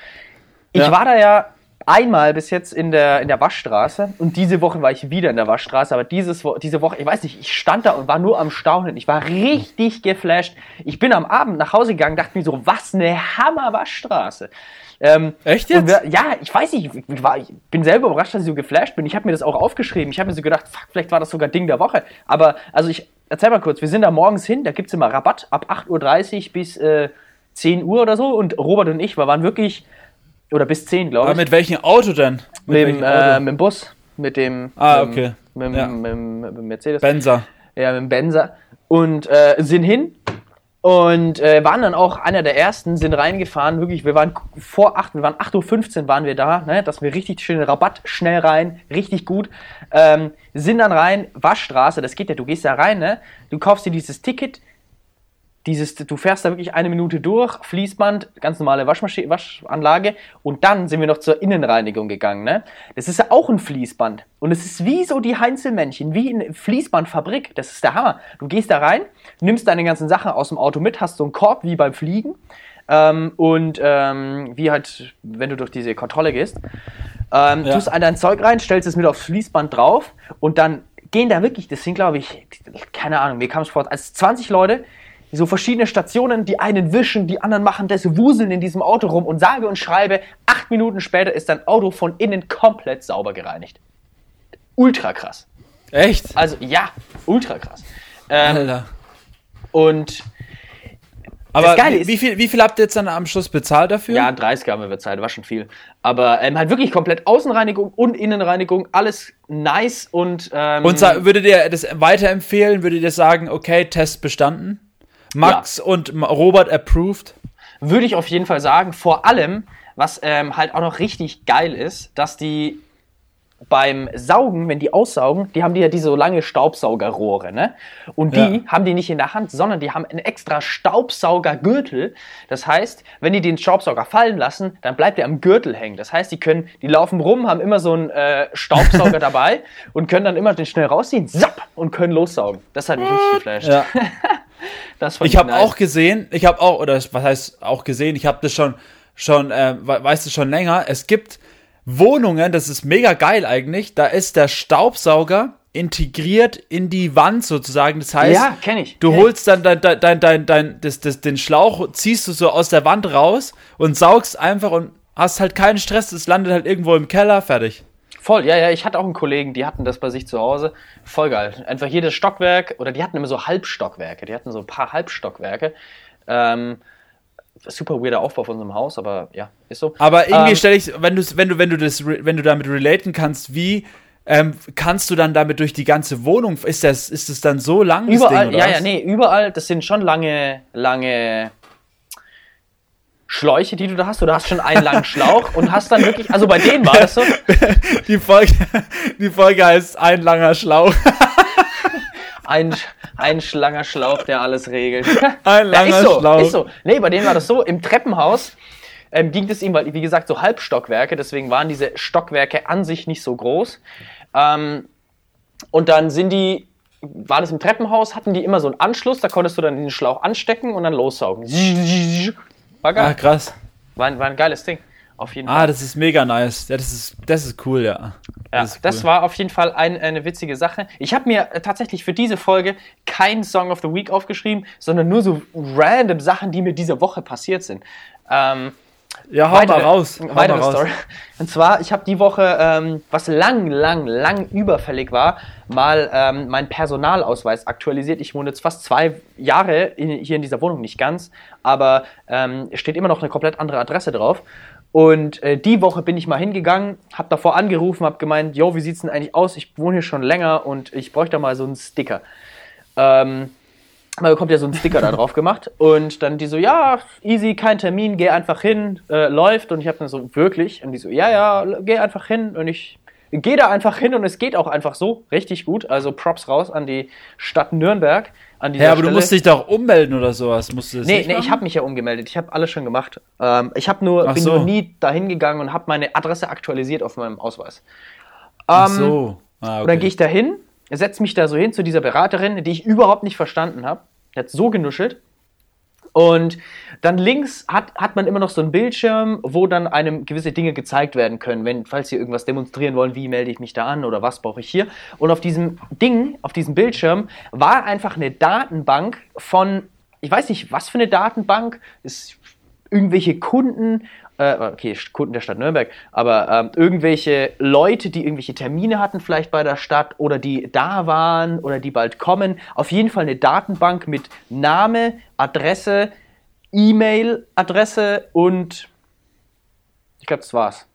Ich ja. war da ja einmal bis jetzt in der, in der Waschstraße und diese Woche war ich wieder in der Waschstraße, aber dieses, diese Woche, ich weiß nicht, ich stand da und war nur am Staunen. Ich war richtig geflasht. Ich bin am Abend nach Hause gegangen, dachte mir so, was eine Hammer-Waschstraße. Ähm, Echt jetzt? Wir, ja, ich weiß nicht, ich, war, ich bin selber überrascht, dass ich so geflasht bin. Ich habe mir das auch aufgeschrieben. Ich habe mir so gedacht, fuck, vielleicht war das sogar Ding der Woche. Aber, also ich, erzähl mal kurz, wir sind da morgens hin, da gibt es immer Rabatt ab 8.30 Uhr bis äh, 10 Uhr oder so und Robert und ich, wir waren wirklich oder bis 10, glaube ich. Aber mit welchem Auto denn? Mit, mit, dem, äh, mit dem Bus. Mit dem. Ah, okay. Mit, ja. mit, mit, mit Mercedes. Benzer. Ja, mit dem Benzer. Und äh, sind hin und äh, waren dann auch einer der ersten, sind reingefahren. Wirklich, wir waren vor 8, wir waren 8.15 Uhr waren wir da, ne, dass wir richtig schön Rabatt, schnell rein, richtig gut. Ähm, sind dann rein, Waschstraße, das geht ja, du gehst da rein, ne? Du kaufst dir dieses Ticket, dieses, du fährst da wirklich eine Minute durch, Fließband, ganz normale Waschmaschine, Waschanlage und dann sind wir noch zur Innenreinigung gegangen. Ne? Das ist ja auch ein Fließband und es ist wie so die Heinzelmännchen, wie in Fließbandfabrik. Das ist der Hammer. Du gehst da rein, nimmst deine ganzen Sachen aus dem Auto mit, hast so einen Korb wie beim Fliegen ähm, und ähm, wie halt, wenn du durch diese Kontrolle gehst, ähm, ja. tust all dein Zeug rein, stellst es mit aufs Fließband drauf und dann gehen da wirklich, das sind glaube ich, keine Ahnung, mir kam es vor, als 20 Leute, so verschiedene Stationen, die einen wischen, die anderen machen das, wuseln in diesem Auto rum und sage und schreibe, acht Minuten später ist dein Auto von innen komplett sauber gereinigt. Ultra krass. Echt? Also ja, ultra krass. Ähm, Alter. Und aber wie, wie, viel, wie viel habt ihr jetzt dann am Schluss bezahlt dafür? Ja, 30 haben wir bezahlt, war schon viel. Aber ähm, halt wirklich komplett Außenreinigung und Innenreinigung, alles nice und. Ähm, und würdet ihr das weiterempfehlen? Würdet ihr sagen, okay, Test bestanden? Max ja. und Robert approved? Würde ich auf jeden Fall sagen. Vor allem, was ähm, halt auch noch richtig geil ist, dass die beim Saugen, wenn die aussaugen, die haben die ja diese so lange Staubsaugerrohre, ne? Und die ja. haben die nicht in der Hand, sondern die haben einen extra Staubsaugergürtel. Das heißt, wenn die den Staubsauger fallen lassen, dann bleibt der am Gürtel hängen. Das heißt, die können, die laufen rum, haben immer so einen äh, Staubsauger [LAUGHS] dabei und können dann immer den schnell rausziehen, zapp, und können lossaugen. Das hat mich richtig geflasht. Ja. [LAUGHS] ich habe nice. auch gesehen, ich habe auch, oder was heißt auch gesehen, ich habe das schon, schon, äh, weißt du, schon länger. Es gibt Wohnungen, das ist mega geil eigentlich, da ist der Staubsauger integriert in die Wand sozusagen. Das heißt, ja, du holst dann dein, dein, dein, dein, dein das, das, den Schlauch, ziehst du so aus der Wand raus und saugst einfach und hast halt keinen Stress, es landet halt irgendwo im Keller, fertig. Voll, ja, ja, ich hatte auch einen Kollegen, die hatten das bei sich zu Hause. Voll geil. Einfach jedes Stockwerk, oder die hatten immer so Halbstockwerke, die hatten so ein paar Halbstockwerke. Ähm, super weirder Aufbau von unserem Haus, aber ja, ist so. Aber irgendwie ähm, stelle ich, wenn du, wenn du, wenn du das, wenn du damit relaten kannst, wie ähm, kannst du dann damit durch die ganze Wohnung? Ist das, ist das dann so lang? Überall, Ding, ja, ja, nee, überall. Das sind schon lange, lange Schläuche, die du da hast. Du hast schon einen langen Schlauch und hast dann wirklich, also bei denen war das so. [LAUGHS] Die Folge, die Folge heißt ein langer Schlauch. [LAUGHS] Ein, ein langer Schlauch, der alles regelt. [LAUGHS] Ein langer ja, ist so, Schlauch. Ist so. Nee, bei denen war das so. Im Treppenhaus ähm, ging es ihm, weil, wie gesagt, so Halbstockwerke, deswegen waren diese Stockwerke an sich nicht so groß. Ähm, und dann sind die, war das im Treppenhaus, hatten die immer so einen Anschluss, da konntest du dann den Schlauch anstecken und dann lossaugen. War geil. Ah, krass. War, war ein geiles Ding. Auf jeden ah, Fall. Ah, das ist mega nice. Ja, das ist, das ist cool, ja. Ja, das, das war auf jeden Fall ein, eine witzige Sache. Ich habe mir tatsächlich für diese Folge kein Song of the Week aufgeschrieben, sondern nur so random Sachen, die mir diese Woche passiert sind. Ähm, ja, hau weitere, mal raus. Hau weitere mal raus. Story. Und zwar, ich habe die Woche, ähm, was lang, lang, lang überfällig war, mal ähm, meinen Personalausweis aktualisiert. Ich wohne jetzt fast zwei Jahre in, hier in dieser Wohnung, nicht ganz, aber ähm, steht immer noch eine komplett andere Adresse drauf. Und äh, die Woche bin ich mal hingegangen, habe davor angerufen, habe gemeint, jo, wie sieht's denn eigentlich aus? Ich wohne hier schon länger und ich bräuchte mal so einen Sticker. Ähm, man bekommt ja so einen Sticker da drauf gemacht und dann die so, ja, easy, kein Termin, geh einfach hin, äh, läuft und ich habe dann so, wirklich? Und die so, ja, ja, geh einfach hin und ich Geh da einfach hin und es geht auch einfach so richtig gut. Also Props raus an die Stadt Nürnberg. An ja, aber Stelle. du musst dich doch ummelden oder sowas. Musst du das nee, nee, ich habe mich ja umgemeldet. Ich habe alles schon gemacht. Ähm, ich habe nur, bin so. nur nie dahin gegangen und habe meine Adresse aktualisiert auf meinem Ausweis. Ähm, Ach so. Ah, okay. Und dann gehe ich da hin, setze mich da so hin zu dieser Beraterin, die ich überhaupt nicht verstanden habe. Die hat so genuschelt. Und dann links hat, hat man immer noch so einen Bildschirm, wo dann einem gewisse Dinge gezeigt werden können. Wenn, falls Sie irgendwas demonstrieren wollen, wie melde ich mich da an oder was brauche ich hier. Und auf diesem Ding, auf diesem Bildschirm, war einfach eine Datenbank von, ich weiß nicht, was für eine Datenbank, ist irgendwelche Kunden äh, okay, Kunden der Stadt Nürnberg, aber ähm, irgendwelche Leute, die irgendwelche Termine hatten vielleicht bei der Stadt oder die da waren oder die bald kommen. Auf jeden Fall eine Datenbank mit Name, Adresse, E-Mail-Adresse und ich glaube, das war's.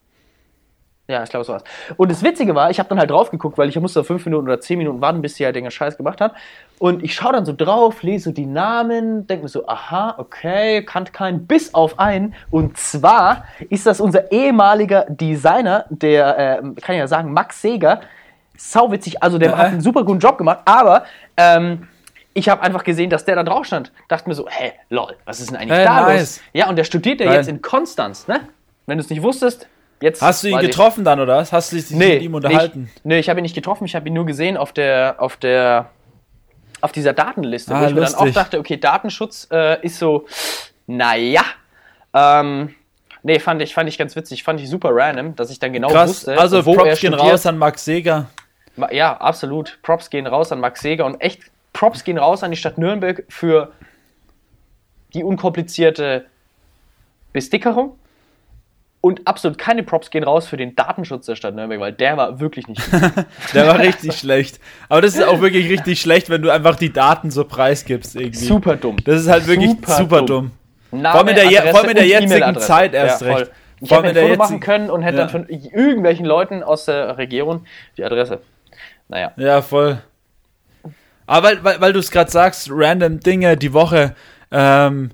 Ja, ich glaube, das war's. Und das Witzige war, ich habe dann halt drauf geguckt, weil ich musste fünf Minuten oder zehn Minuten warten, bis sie halt den Scheiß gemacht hat. Und ich schaue dann so drauf, lese so die Namen, denke mir so, aha, okay, kannte keinen, bis auf einen. Und zwar ist das unser ehemaliger Designer, der, äh, kann ich ja sagen, Max Seger. Sauwitzig, also der äh. hat einen super guten Job gemacht, aber ähm, ich habe einfach gesehen, dass der da drauf stand. Dachte mir so, hä, lol, was ist denn eigentlich hey, da nice. los? Ja, und der studiert ja jetzt in Konstanz, ne? Wenn du es nicht wusstest, Jetzt, Hast du ihn getroffen ich, dann, oder was? Hast du dich nee, mit ihm unterhalten? Ich, nee, ich habe ihn nicht getroffen, ich habe ihn nur gesehen auf der, auf der, auf dieser Datenliste, ah, wo ich lustig. mir dann auch dachte, okay, Datenschutz äh, ist so, naja. Ähm, nee, fand ich, fand ich ganz witzig, fand ich super random, dass ich dann genau Krass, wusste, also wo Props er gehen raus an Max Seger. Ja, absolut. Props gehen raus an Max Seger und echt Props gehen raus an die Stadt Nürnberg für die unkomplizierte Bestickerung und absolut keine Props gehen raus für den Datenschutz der Stadt Nürnberg, weil der war wirklich nicht gut. [LAUGHS] der war richtig schlecht. Aber das ist auch wirklich richtig schlecht, wenn du einfach die Daten so preisgibst irgendwie. Super dumm. Das ist halt wirklich super, super dumm. dumm. Name, vor allem in der, Adresse vor allem in der jetzigen Zeit erst ja, recht. Ich hätte ein Foto machen können und hätte ja. dann von irgendwelchen Leuten aus der Region die Adresse. Naja. Ja, voll. Aber weil, weil, weil du es gerade sagst, random Dinge die Woche. Ähm,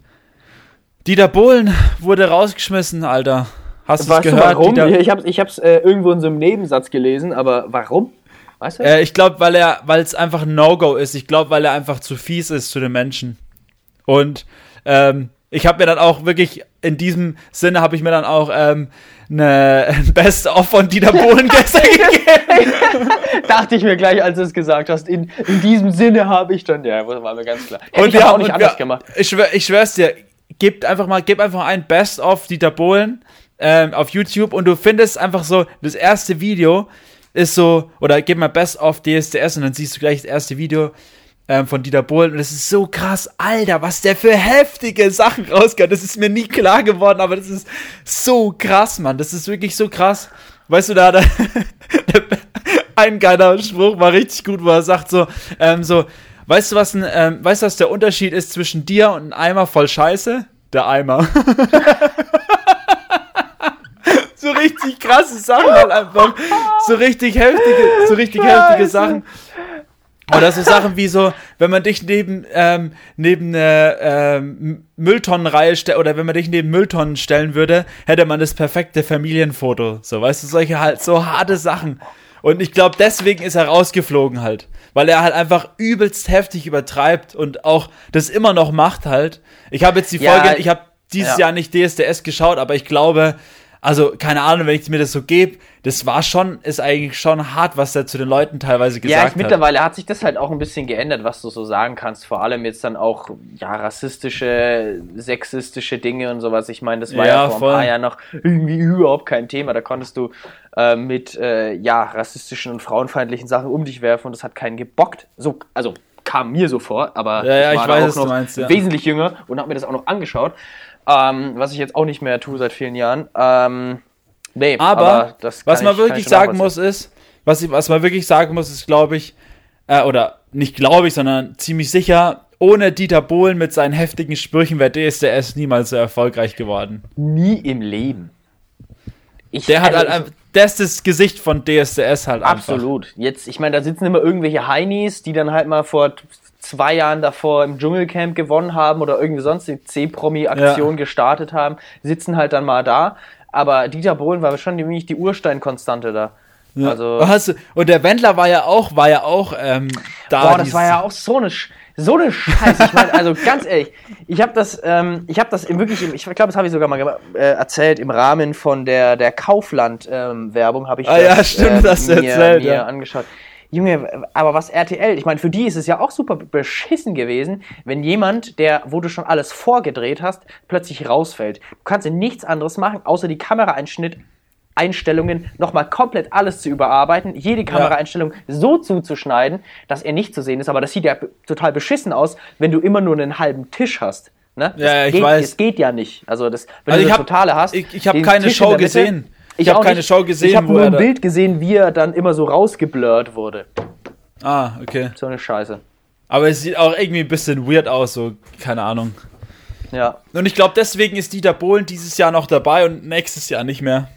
Dieter Bohlen wurde rausgeschmissen, Alter. Hast du es gehört? Warum? Ich habe es äh, irgendwo in so einem Nebensatz gelesen, aber warum? Weißt du? Äh, ich glaube, weil er, weil es einfach ein No-Go ist. Ich glaube, weil er einfach zu fies ist zu den Menschen. Und ähm, ich habe mir dann auch wirklich in diesem Sinne habe ich mir dann auch ähm, [LAUGHS] eine ein Best-of von Dieter Bohlen [LAUGHS] gestern gegeben. Dachte ich mir gleich, als du es gesagt hast. In, in diesem Sinne habe ich dann, ja, war mir ganz klar. Hätte und ich ja, auch nicht anders wir, gemacht. Ich, schwör, ich schwör's dir, gebt einfach mal, gib einfach ein Best-of Dieter Bohlen ähm, auf YouTube und du findest einfach so, das erste Video ist so, oder gib mal Best of DSDS und dann siehst du gleich das erste Video ähm, von Dieter Bohlen und es ist so krass, Alter, was der für heftige Sachen rausgeht. Das ist mir nie klar geworden, aber das ist so krass, Mann. Das ist wirklich so krass. Weißt du, da, da [LAUGHS] ein geiler Spruch war richtig gut, wo er sagt so, ähm, so, weißt du was, ein, ähm, weißt du was der Unterschied ist zwischen dir und einem Eimer voll Scheiße? Der Eimer. [LAUGHS] so richtig krasse Sachen halt einfach. So richtig heftige, so richtig Scheiße. heftige Sachen. Oder so Sachen wie so, wenn man dich neben, ähm, neben eine ähm, Mülltonnenreihe stellt, oder wenn man dich neben Mülltonnen stellen würde, hätte man das perfekte Familienfoto. So, weißt du, solche halt, so harte Sachen. Und ich glaube, deswegen ist er rausgeflogen halt. Weil er halt einfach übelst heftig übertreibt und auch das immer noch macht halt. Ich habe jetzt die Folge, ja, ich habe dieses ja. Jahr nicht DSDS geschaut, aber ich glaube, also keine Ahnung, wenn ich mir das so gebe, das war schon, ist eigentlich schon hart, was er zu den Leuten teilweise gesagt ja, ich, hat. mittlerweile hat sich das halt auch ein bisschen geändert, was du so sagen kannst. Vor allem jetzt dann auch, ja, rassistische, sexistische Dinge und sowas. Ich meine, das war ja, ja vor voll. ein paar Jahren noch irgendwie überhaupt kein Thema. Da konntest du äh, mit, äh, ja, rassistischen und frauenfeindlichen Sachen um dich werfen und das hat keinen gebockt. So, also kam mir so vor, aber ja, ja, ich, war ich weiß, auch noch meinst, ja. wesentlich jünger und habe mir das auch noch angeschaut ähm, was ich jetzt auch nicht mehr tue seit vielen Jahren. Ähm, nee, aber, aber was man ich, wirklich sagen muss ist, was, ich, was man wirklich sagen muss, ist, glaube ich, äh, oder nicht glaube ich, sondern ziemlich sicher, ohne Dieter Bohlen mit seinen heftigen Sprüchen wäre DSDS niemals so erfolgreich geworden. Nie im Leben. Ich, der hat also, halt das ist das Gesicht von DSDS halt Absolut. Einfach. Jetzt, ich meine, da sitzen immer irgendwelche Heinis, die dann halt mal vor zwei Jahren davor im Dschungelcamp gewonnen haben oder irgendwie sonst die C-Promi-Aktion ja. gestartet haben, sitzen halt dann mal da. Aber Dieter Bohlen war schon nämlich die Ursteinkonstante da. Ja. Also, du, und der Wendler war ja auch, war ja auch ähm, da. Boah, das war ja auch so eine, so eine Scheiße. Ich meine, also ganz ehrlich, ich habe das, ähm, ich habe das im wirklich, ich glaube, das habe ich sogar mal äh, erzählt im Rahmen von der der Kaufland-Werbung ähm, habe ich ah, das, ja, stimmt, äh, das mir, erzählt, mir ja. angeschaut. Junge, aber was RTL, ich meine, für die ist es ja auch super beschissen gewesen, wenn jemand, der, wo du schon alles vorgedreht hast, plötzlich rausfällt. Du kannst ja nichts anderes machen, außer die Kameraeinschnitt Einstellungen nochmal komplett alles zu überarbeiten, jede Kameraeinstellung ja. so zuzuschneiden, dass er nicht zu sehen ist. Aber das sieht ja total beschissen aus, wenn du immer nur einen halben Tisch hast. Ne? Das ja, ich geht, weiß. Das geht ja nicht. Also, das, wenn also du das Totale hast. Ich, ich habe keine Tisch Show gesehen. Ich, habe keine nicht. Show gesehen. Ich habe nur ein Bild gesehen, wie er dann immer so rausgeblurrt wurde. Ah, okay. So eine Scheiße. Aber es sieht auch irgendwie ein bisschen weird aus, so, keine Ahnung. Ja. Und ich glaube, deswegen ist Dieter Bohlen dieses Jahr noch dabei und nächstes Jahr nicht mehr.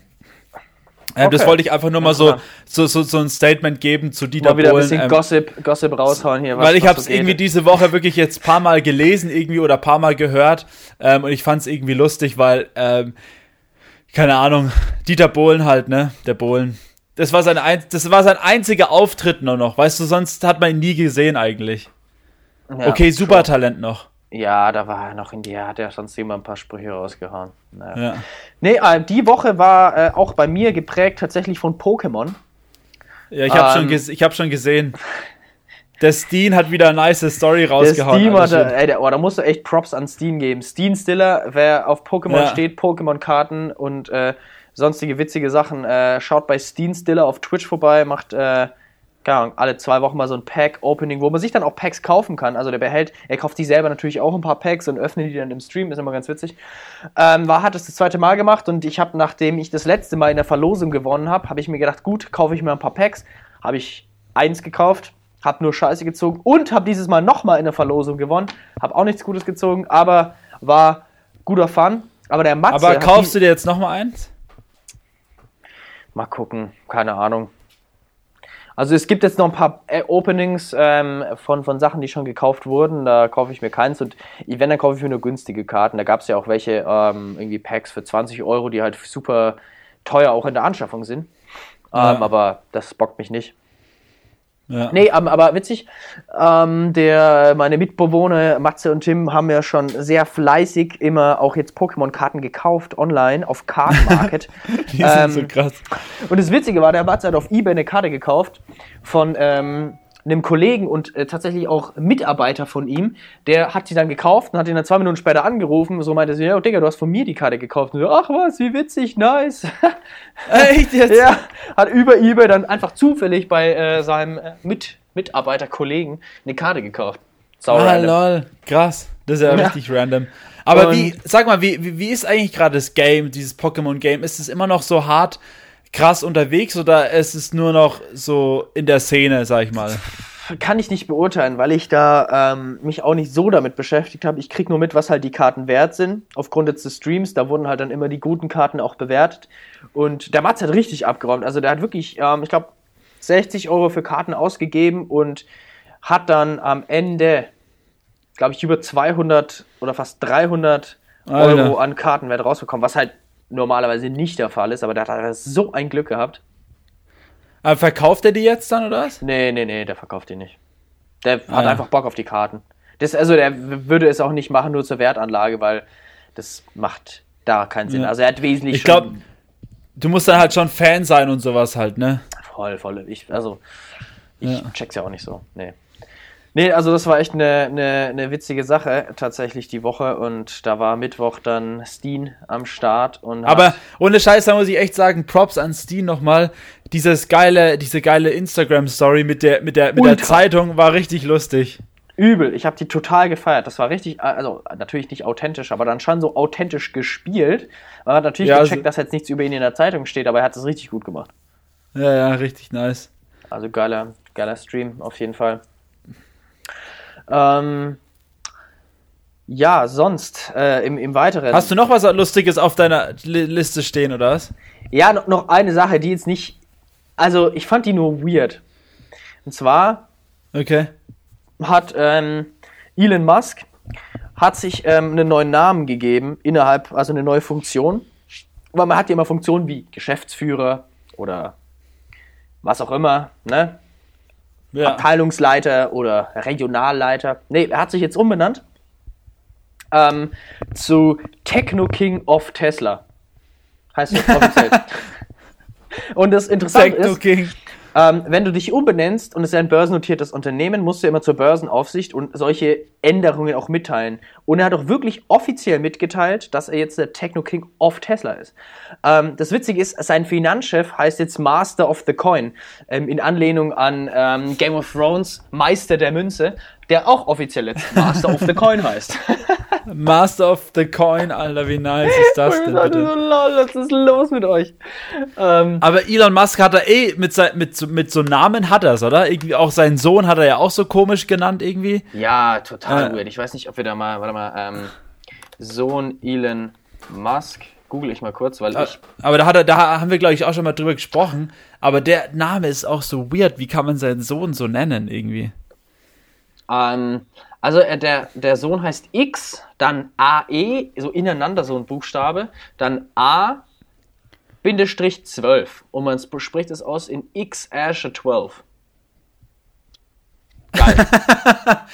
Ähm, okay. Das wollte ich einfach nur mal so, so, so, so ein Statement geben zu Dieter mal wieder Bohlen. Ein bisschen ähm, Gossip, Gossip raushauen hier. Was, weil ich habe es so irgendwie diese Woche wirklich jetzt paar Mal gelesen irgendwie oder paar Mal gehört ähm, und ich fand es irgendwie lustig, weil ähm, keine Ahnung, Dieter Bohlen halt, ne? Der Bohlen. Das war sein, ein, das war sein einziger Auftritt nur noch. Weißt du, sonst hat man ihn nie gesehen eigentlich. Ja, okay, super schon. Talent noch. Ja, da war er noch in die, hat er sonst immer ein paar Sprüche rausgehauen. Naja. Ja. Nee, äh, die Woche war äh, auch bei mir geprägt tatsächlich von Pokémon. Ja, ich habe ähm, schon, hab schon gesehen. [LAUGHS] Der Steen hat wieder eine nice Story rausgehauen. Der Steen hatte, ey, der, oh, da musst du echt Props an Steen geben. Steen Stiller, wer auf Pokémon ja. steht, Pokémon-Karten und äh, sonstige witzige Sachen, äh, schaut bei Steen Stiller auf Twitch vorbei, macht äh, keine Ahnung, alle zwei Wochen mal so ein Pack-Opening, wo man sich dann auch Packs kaufen kann. Also der behält, er kauft sich selber natürlich auch ein paar Packs und öffnet die dann im Stream, ist immer ganz witzig. Ähm, war, hat es das zweite Mal gemacht und ich habe, nachdem ich das letzte Mal in der Verlosung gewonnen habe, habe ich mir gedacht, gut, kaufe ich mir ein paar Packs. Habe ich eins gekauft, hab nur Scheiße gezogen und hab dieses Mal nochmal in der Verlosung gewonnen. Hab auch nichts Gutes gezogen, aber war guter Fun. Aber der Matze. Aber kaufst du dir jetzt nochmal eins? Mal gucken, keine Ahnung. Also es gibt jetzt noch ein paar äh, Openings ähm, von, von Sachen, die schon gekauft wurden. Da kaufe ich mir keins und wenn, dann kaufe ich mir nur günstige Karten. Da gab es ja auch welche, ähm, irgendwie Packs für 20 Euro, die halt super teuer auch in der Anschaffung sind. Ja. Ähm, aber das bockt mich nicht. Ja. Nee, aber, aber witzig, ähm, der, meine Mitbewohner Matze und Tim haben ja schon sehr fleißig immer auch jetzt Pokémon-Karten gekauft online auf Card [LAUGHS] Market. Die ähm, sind so krass. Und das Witzige war, der Matze hat auf Ebay eine Karte gekauft von ähm, einem Kollegen und äh, tatsächlich auch Mitarbeiter von ihm, der hat sie dann gekauft und hat ihn dann zwei Minuten später angerufen. So meinte sie, ja, Digga, du hast von mir die Karte gekauft. Und so, ach was, wie witzig, nice. [LAUGHS] Echt jetzt? Ja, hat über eBay dann einfach zufällig bei äh, seinem äh, Mit Mitarbeiter, Kollegen eine Karte gekauft. Sau ah, random. lol, krass. Das ist ja, ja. richtig random. Aber und wie, sag mal, wie, wie, wie ist eigentlich gerade das Game, dieses Pokémon-Game? Ist es immer noch so hart krass unterwegs oder ist es nur noch so in der Szene, sag ich mal? Kann ich nicht beurteilen, weil ich da ähm, mich auch nicht so damit beschäftigt habe. Ich krieg nur mit, was halt die Karten wert sind. Aufgrund jetzt des Streams, da wurden halt dann immer die guten Karten auch bewertet. Und der Mats hat richtig abgeräumt. Also der hat wirklich, ähm, ich glaube, 60 Euro für Karten ausgegeben und hat dann am Ende, glaube ich, über 200 oder fast 300 Euro Alter. an Kartenwert rausbekommen, was halt normalerweise nicht der Fall ist, aber der hat so ein Glück gehabt. Aber verkauft er die jetzt dann, oder was? Nee, nee, nee, der verkauft die nicht. Der ah, hat ja. einfach Bock auf die Karten. Das, also der würde es auch nicht machen, nur zur Wertanlage, weil das macht da keinen Sinn. Ja. Also er hat wesentlich. Ich glaube, du musst dann halt schon Fan sein und sowas halt, ne? Voll, voll. Ich, also, ich ja. check's ja auch nicht so. Nee. Nee, also das war echt eine, eine, eine witzige Sache tatsächlich die Woche und da war Mittwoch dann Steen am Start und Aber ohne Scheiß, da muss ich echt sagen, Props an Steen nochmal. Dieses geile, diese geile Instagram-Story mit der, mit der, mit der Zeitung war richtig lustig. Übel, ich habe die total gefeiert. Das war richtig, also natürlich nicht authentisch, aber dann schon so authentisch gespielt. Man hat natürlich ja, gecheckt, also, dass jetzt nichts über ihn in der Zeitung steht, aber er hat es richtig gut gemacht. Ja, ja, richtig nice. Also geiler, geiler Stream auf jeden Fall. Ähm, ja, sonst äh, im, im Weiteren. Hast du noch was Lustiges auf deiner Liste stehen, oder was? Ja, noch, noch eine Sache, die jetzt nicht. Also, ich fand die nur weird. Und zwar. Okay. Hat ähm, Elon Musk hat sich ähm, einen neuen Namen gegeben innerhalb, also eine neue Funktion. Weil man hat ja immer Funktionen wie Geschäftsführer oder was auch immer, ne? Ja. Abteilungsleiter oder Regionalleiter. Ne, er hat sich jetzt umbenannt ähm, zu Techno King of Tesla. Heißt das offiziell. [LAUGHS] Und das Interessante Techno ist, King. Ähm, wenn du dich umbenennst und es ist ein börsennotiertes Unternehmen, musst du immer zur Börsenaufsicht und solche Änderungen auch mitteilen. Und er hat auch wirklich offiziell mitgeteilt, dass er jetzt der Techno King of Tesla ist. Ähm, das Witzige ist, sein Finanzchef heißt jetzt Master of the Coin, ähm, in Anlehnung an ähm, Game of Thrones Meister der Münze, der auch offiziell jetzt Master of the Coin heißt. [LAUGHS] Master of the Coin, Alter, wie nice ist [LAUGHS] das denn? Bitte? So, lol, was ist los mit euch? Ähm, Aber Elon Musk hat er eh, mit, mit, mit so Namen hat er es, oder? Irgendwie auch seinen Sohn hat er ja auch so komisch genannt irgendwie. Ja, total äh, weird. Ich weiß nicht, ob wir da mal, warte mal, ähm, Sohn Elon Musk, google ich mal kurz, weil ich. Aber da, hat er, da haben wir, glaube ich, auch schon mal drüber gesprochen. Aber der Name ist auch so weird. Wie kann man seinen Sohn so nennen irgendwie? Ähm, also äh, der, der Sohn heißt X, dann AE, so ineinander so ein Buchstabe, dann A Bindestrich 12 und man spricht es aus in X Asher 12. Geil. [LAUGHS]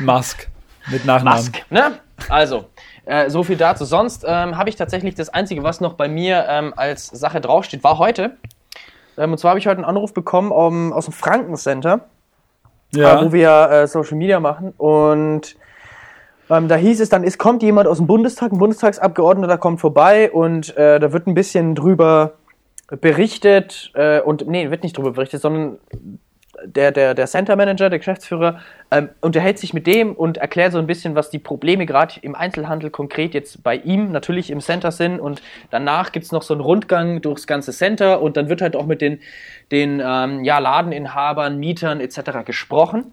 Musk mit Nachnamen. Musk, ne? Also, äh, so viel dazu. Sonst ähm, habe ich tatsächlich das Einzige, was noch bei mir ähm, als Sache draufsteht, war heute. Ähm, und zwar habe ich heute einen Anruf bekommen um, aus dem Frankencenter ja. äh, wo wir äh, Social Media machen. Und ähm, da hieß es dann, es kommt jemand aus dem Bundestag, ein Bundestagsabgeordneter kommt vorbei und äh, da wird ein bisschen drüber berichtet äh, und nee, wird nicht drüber berichtet, sondern der, der, der Center Manager, der Geschäftsführer, ähm, unterhält sich mit dem und erklärt so ein bisschen, was die Probleme gerade im Einzelhandel konkret jetzt bei ihm natürlich im Center sind. Und danach gibt es noch so einen Rundgang durchs ganze Center und dann wird halt auch mit den, den ähm, ja, Ladeninhabern, Mietern etc. gesprochen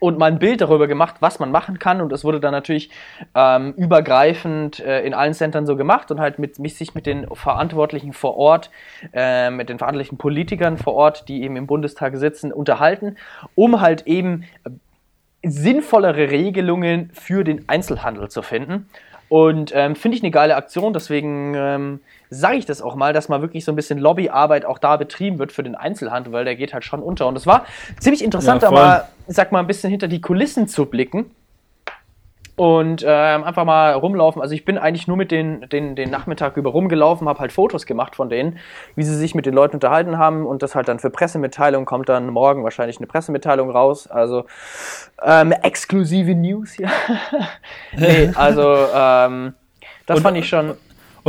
und mal ein Bild darüber gemacht, was man machen kann. Und das wurde dann natürlich ähm, übergreifend äh, in allen Centern so gemacht und halt mit, mich sich mit den Verantwortlichen vor Ort, äh, mit den verantwortlichen Politikern vor Ort, die eben im Bundestag sitzen, unterhalten, um halt eben sinnvollere Regelungen für den Einzelhandel zu finden. Und ähm, finde ich eine geile Aktion, deswegen ähm, sage ich das auch mal, dass mal wirklich so ein bisschen Lobbyarbeit auch da betrieben wird für den Einzelhandel, weil der geht halt schon unter. Und es war ziemlich interessant, ja, aber sag mal ein bisschen hinter die Kulissen zu blicken und ähm, einfach mal rumlaufen. Also ich bin eigentlich nur mit den, den, den Nachmittag über rumgelaufen, habe halt Fotos gemacht von denen, wie sie sich mit den Leuten unterhalten haben und das halt dann für Pressemitteilungen kommt dann morgen wahrscheinlich eine Pressemitteilung raus. Also ähm, exklusive News, ja. [LAUGHS] nee, also ähm, das und, fand ich schon.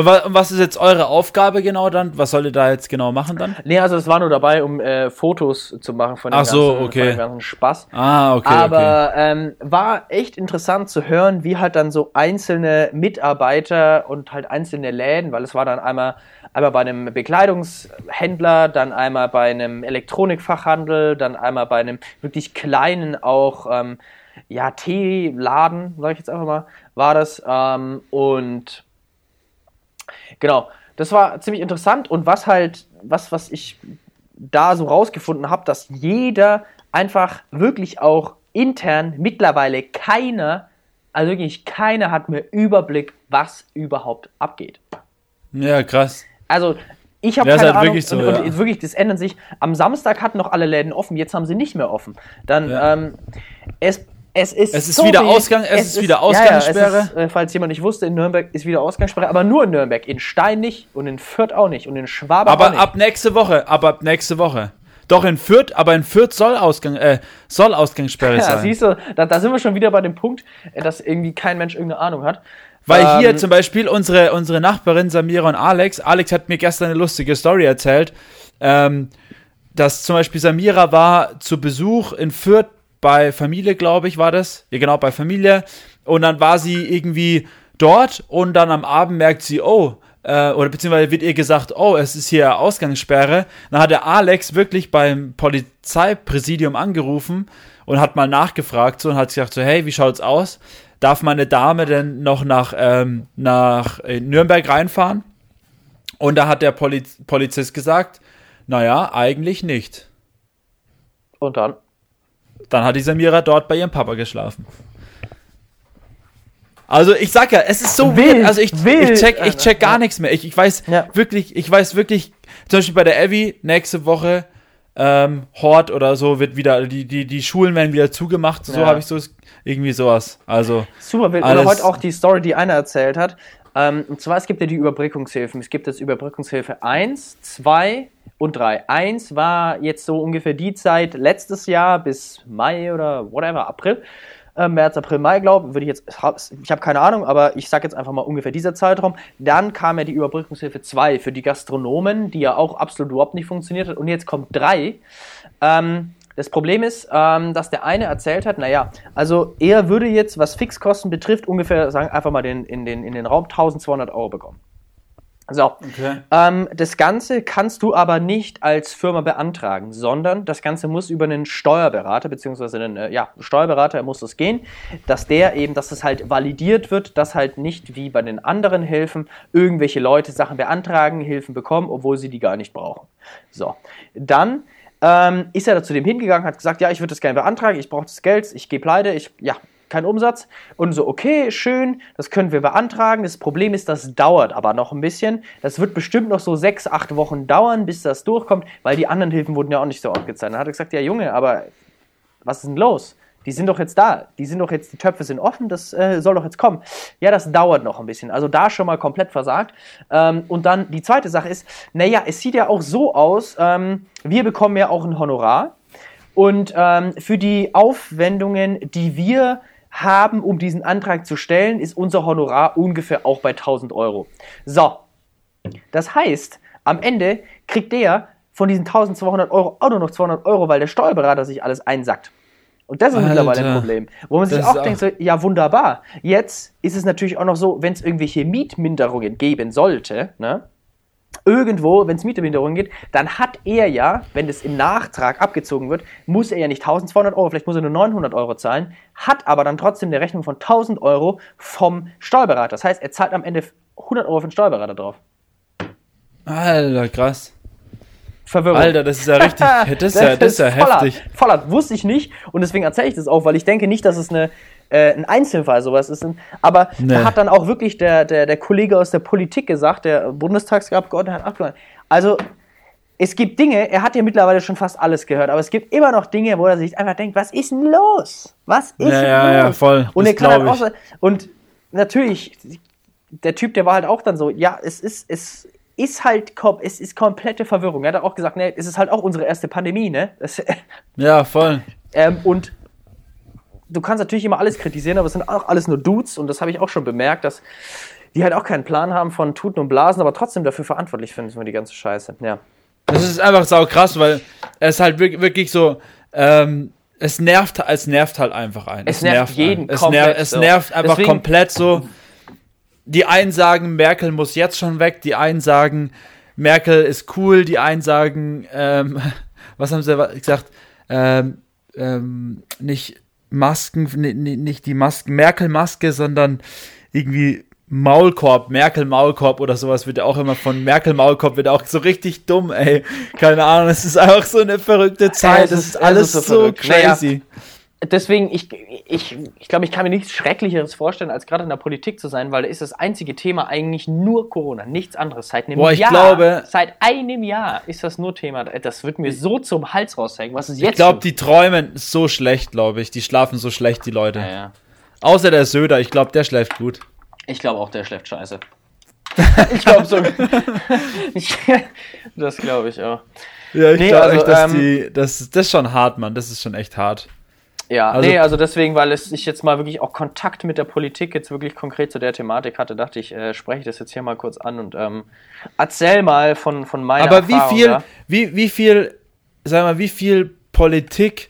Und was ist jetzt eure Aufgabe genau dann? Was sollt ihr da jetzt genau machen dann? Nee, also es war nur dabei, um äh, Fotos zu machen von dem, Ach so, ganzen, okay. von ganzen Spaß. Ah, okay. Aber okay. Ähm, war echt interessant zu hören, wie halt dann so einzelne Mitarbeiter und halt einzelne Läden, weil es war dann einmal, einmal bei einem Bekleidungshändler, dann einmal bei einem Elektronikfachhandel, dann einmal bei einem wirklich kleinen auch ähm, ja, Teeladen, sag ich jetzt einfach mal, war das. Ähm, und Genau, das war ziemlich interessant und was halt, was, was ich da so rausgefunden habe, dass jeder einfach wirklich auch intern mittlerweile keiner, also wirklich keiner hat mehr Überblick, was überhaupt abgeht. Ja, krass. Also ich habe keine halt Ahnung. Wirklich, so, und, und ja. wirklich, das ändert sich. Am Samstag hatten noch alle Läden offen, jetzt haben sie nicht mehr offen. Dann ja. ähm, es es ist, es ist so wieder Ausgang, es, es ist, ist wieder Ausgangssperre. Ja, ja, ist, äh, falls jemand nicht wusste, in Nürnberg ist wieder Ausgangssperre, aber nur in Nürnberg, in Stein nicht und in Fürth auch nicht und in Schwaben aber auch nicht. Aber ab nächste Woche, aber ab nächste Woche. Doch in Fürth, aber in Fürth soll, Ausgang, äh, soll Ausgangssperre ja, sein. Siehst du, da, da, sind wir schon wieder bei dem Punkt, äh, dass irgendwie kein Mensch irgendeine Ahnung hat. Weil ähm, hier zum Beispiel unsere, unsere Nachbarin Samira und Alex, Alex hat mir gestern eine lustige Story erzählt, ähm, dass zum Beispiel Samira war zu Besuch in Fürth bei Familie, glaube ich, war das. Ja, genau, bei Familie. Und dann war sie irgendwie dort und dann am Abend merkt sie, oh, äh, oder beziehungsweise wird ihr gesagt, oh, es ist hier Ausgangssperre. Dann hat der Alex wirklich beim Polizeipräsidium angerufen und hat mal nachgefragt so, und hat gesagt so, hey, wie schaut's aus? Darf meine Dame denn noch nach, ähm, nach äh, Nürnberg reinfahren? Und da hat der Poliz Polizist gesagt, naja, eigentlich nicht. Und dann? Dann hat die Samira dort bei ihrem Papa geschlafen. Also ich sag ja, es ist so wild. Also ich, wild. ich check, ich check gar nichts mehr. Ich, ich weiß ja. wirklich, ich weiß wirklich zum Beispiel bei der Evi nächste Woche ähm, Hort oder so wird wieder, die, die, die Schulen werden wieder zugemacht, so ja. habe ich so irgendwie sowas. Also. Super wild. Oder heute auch die Story, die einer erzählt hat. Ähm, und zwar, es gibt ja die Überbrückungshilfen. Es gibt jetzt Überbrückungshilfe 1, 2 und 3. 1 war jetzt so ungefähr die Zeit letztes Jahr bis Mai oder whatever, April. Äh, März, April, Mai, glaube ich, würde ich jetzt, ich habe keine Ahnung, aber ich sage jetzt einfach mal ungefähr dieser Zeitraum. Dann kam ja die Überbrückungshilfe 2 für die Gastronomen, die ja auch absolut überhaupt nicht funktioniert hat. Und jetzt kommt 3. Ähm, das Problem ist, ähm, dass der eine erzählt hat, naja, also er würde jetzt, was Fixkosten betrifft, ungefähr, sagen einfach mal den, in, den, in den Raum 1200 Euro bekommen. So, okay. ähm, das Ganze kannst du aber nicht als Firma beantragen, sondern das Ganze muss über einen Steuerberater, beziehungsweise einen äh, ja, Steuerberater muss es gehen, dass der eben, dass es halt validiert wird, dass halt nicht wie bei den anderen Hilfen irgendwelche Leute Sachen beantragen, Hilfen bekommen, obwohl sie die gar nicht brauchen. So, dann ähm, ist er da zu dem hingegangen, hat gesagt, ja, ich würde das gerne beantragen, ich brauche das Geld, ich gehe pleite, ich, ja, kein Umsatz. Und so, okay, schön, das können wir beantragen. Das Problem ist, das dauert aber noch ein bisschen. Das wird bestimmt noch so sechs, acht Wochen dauern, bis das durchkommt, weil die anderen Hilfen wurden ja auch nicht so oft gezeigt. Dann hat er gesagt, ja Junge, aber was ist denn los? Die sind doch jetzt da. Die sind doch jetzt, die Töpfe sind offen, das äh, soll doch jetzt kommen. Ja, das dauert noch ein bisschen. Also da schon mal komplett versagt. Ähm, und dann die zweite Sache ist, naja, es sieht ja auch so aus, ähm, wir bekommen ja auch ein Honorar. Und ähm, für die Aufwendungen, die wir haben, um diesen Antrag zu stellen, ist unser Honorar ungefähr auch bei 1000 Euro. So, das heißt, am Ende kriegt der von diesen 1200 Euro auch nur noch 200 Euro, weil der Steuerberater sich alles einsackt. Und das ist Alter, mittlerweile ein Problem. Wo man sich auch, denkt, so, ja wunderbar. Jetzt ist es natürlich auch noch so, wenn es irgendwelche Mietminderungen geben sollte, ne, irgendwo, wenn es Mieterminderung geht, dann hat er ja, wenn das im Nachtrag abgezogen wird, muss er ja nicht 1200 Euro, vielleicht muss er nur 900 Euro zahlen, hat aber dann trotzdem eine Rechnung von 1000 Euro vom Steuerberater. Das heißt, er zahlt am Ende 100 Euro für den Steuerberater drauf. Alter, krass. Verwirrung. Alter, das ist ja richtig, das, ist ja, das ist ja heftig. Voller, wusste ich nicht und deswegen erzähle ich das auch, weil ich denke nicht, dass es eine, äh, ein Einzelfall sowas ist. Aber nee. da hat dann auch wirklich der, der, der Kollege aus der Politik gesagt, der Bundestagsabgeordnete hat abgeordnet. Also es gibt Dinge, er hat ja mittlerweile schon fast alles gehört, aber es gibt immer noch Dinge, wo er sich einfach denkt, was ist denn los? Was ist ja, denn ja, los? Ja, voll. Und er kann halt auch, und natürlich, der Typ, der war halt auch dann so, ja, es ist, es ist halt, es ist komplette Verwirrung. Er hat auch gesagt, ne, es ist halt auch unsere erste Pandemie, ne? Das, ja, voll. Ähm, und du kannst natürlich immer alles kritisieren, aber es sind auch alles nur Dudes und das habe ich auch schon bemerkt, dass die halt auch keinen Plan haben von Tuten und Blasen, aber trotzdem dafür verantwortlich finden für die ganze Scheiße. Ja. Das ist einfach sau krass, weil es halt wirklich so, ähm, es nervt, es nervt halt einfach ein. Es, es nervt, nervt jeden es, nervt, es nervt einfach Deswegen, komplett so. Die einen sagen, Merkel muss jetzt schon weg, die einen sagen, Merkel ist cool, die einen sagen, ähm, [LAUGHS] was haben sie gesagt, ähm, ähm, nicht Masken, nicht die Masken, Merkel-Maske, sondern irgendwie Maulkorb, Merkel-Maulkorb oder sowas wird ja auch immer von Merkel-Maulkorb wird auch so richtig dumm, ey. Keine Ahnung, es ist einfach so eine verrückte Zeit. Es ist, alles ist so, so crazy. Naja, deswegen, ich, ich, ich glaube, ich kann mir nichts Schrecklicheres vorstellen, als gerade in der Politik zu sein, weil da ist das einzige Thema eigentlich nur Corona, nichts anderes. Seit einem Boah, ich Jahr, glaube, seit einem Jahr ist das nur Thema. Das wird mir so zum Hals raushängen. Was ist jetzt? Ich glaube, die träumen so schlecht, glaube ich. Die schlafen so schlecht, die Leute. Ja, ja. Außer der Söder, ich glaube, der schläft gut. Ich glaube auch, der schläft scheiße. [LAUGHS] ich glaube so. [LAUGHS] das glaube ich auch. Ja, ich nee, glaube also, dass ähm, die, das, das ist schon hart, Mann. Das ist schon echt hart. Ja, also, nee, also deswegen, weil es ich jetzt mal wirklich auch Kontakt mit der Politik jetzt wirklich konkret zu der Thematik hatte, dachte ich, äh, spreche ich das jetzt hier mal kurz an und ähm, erzähl mal von, von meiner Aber Erfahrung, wie viel, ja? wie, wie viel, sag mal, wie viel Politik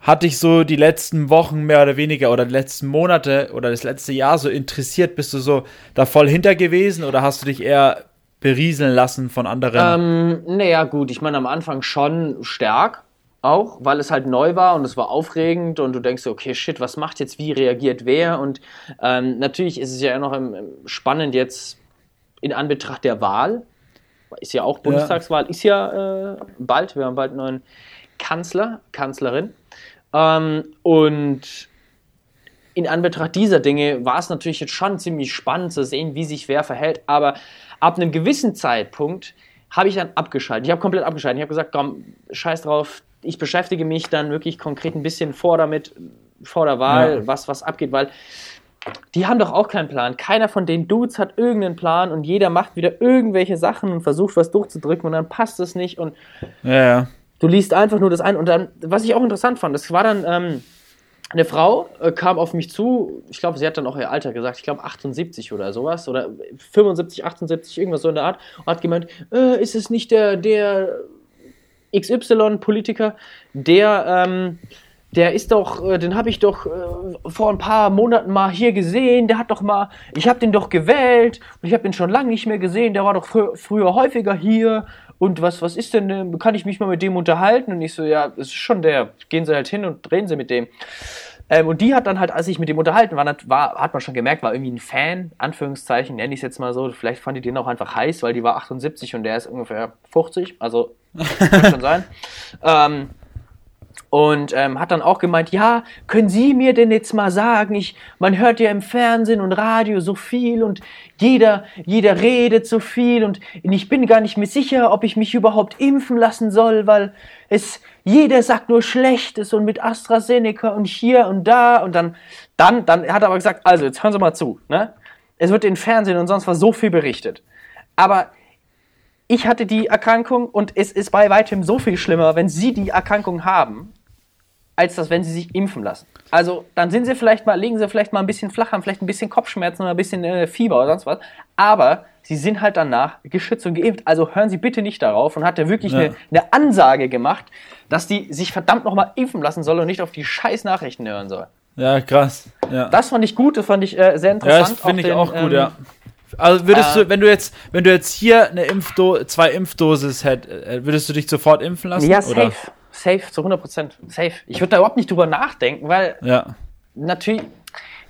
hat dich so die letzten Wochen mehr oder weniger oder die letzten Monate oder das letzte Jahr so interessiert? Bist du so da voll hinter gewesen oder hast du dich eher berieseln lassen von anderen? Ähm, naja, gut, ich meine am Anfang schon stark, auch, weil es halt neu war und es war aufregend und du denkst, okay, shit, was macht jetzt, wie reagiert wer? Und ähm, natürlich ist es ja noch im, im spannend jetzt in Anbetracht der Wahl, ist ja auch Bundestagswahl, ja. ist ja äh, bald, wir haben bald einen neuen Kanzler, Kanzlerin. Ähm, und in Anbetracht dieser Dinge war es natürlich jetzt schon ziemlich spannend zu sehen, wie sich wer verhält, aber ab einem gewissen Zeitpunkt habe ich dann abgeschaltet. Ich habe komplett abgeschaltet. Ich habe gesagt, komm, scheiß drauf, ich beschäftige mich dann wirklich konkret ein bisschen vor damit, vor der Wahl, ja. was, was abgeht, weil die haben doch auch keinen Plan. Keiner von den Dudes hat irgendeinen Plan und jeder macht wieder irgendwelche Sachen und versucht was durchzudrücken und dann passt es nicht und ja, du liest einfach nur das ein. Und dann, was ich auch interessant fand, das war dann, ähm, eine Frau äh, kam auf mich zu, ich glaube, sie hat dann auch ihr Alter gesagt, ich glaube 78 oder sowas, oder 75, 78, irgendwas so in der Art, und hat gemeint, äh, ist es nicht der, der XY-Politiker, der, ähm, der ist doch, äh, den habe ich doch äh, vor ein paar Monaten mal hier gesehen, der hat doch mal, ich habe den doch gewählt und ich habe den schon lange nicht mehr gesehen, der war doch fr früher häufiger hier und was, was ist denn, äh, kann ich mich mal mit dem unterhalten? Und ich so, ja, es ist schon der, gehen Sie halt hin und reden Sie mit dem. Ähm, und die hat dann halt, als ich mit dem unterhalten war, war, hat man schon gemerkt, war irgendwie ein Fan, Anführungszeichen, nenne ich es jetzt mal so. Vielleicht fand die den auch einfach heiß, weil die war 78 und der ist ungefähr 50, also kann schon sein. [LAUGHS] Ähm, und ähm, hat dann auch gemeint, ja, können Sie mir denn jetzt mal sagen, ich, man hört ja im Fernsehen und Radio so viel und jeder, jeder redet so viel und ich bin gar nicht mehr sicher, ob ich mich überhaupt impfen lassen soll, weil es, jeder sagt nur Schlechtes und mit AstraZeneca und hier und da und dann, dann, dann hat er aber gesagt, also jetzt hören Sie mal zu, ne? Es wird im Fernsehen und sonst was so viel berichtet. Aber ich hatte die Erkrankung und es ist bei weitem so viel schlimmer, wenn Sie die Erkrankung haben, als das, wenn Sie sich impfen lassen. Also dann sind Sie vielleicht mal, legen Sie vielleicht mal ein bisschen flach, haben vielleicht ein bisschen Kopfschmerzen oder ein bisschen äh, Fieber oder sonst was. Aber Sie sind halt danach geschützt und geimpft. Also hören Sie bitte nicht darauf und hat er wirklich ja. eine, eine, Ansage gemacht, dass die sich verdammt nochmal impfen lassen soll und nicht auf die scheiß Nachrichten hören soll. Ja, krass. Ja. Das fand ich gut, das fand ich äh, sehr interessant. Ja, das finde ich den, auch gut, ähm, ja. Also würdest äh, du, wenn du jetzt, wenn du jetzt hier eine Impfdo zwei Impfdosis hättest, äh, würdest du dich sofort impfen lassen? Ja, safe. Oder? Safe, zu 100 Prozent. Safe. Ich würde da überhaupt nicht drüber nachdenken, weil ja. natürlich,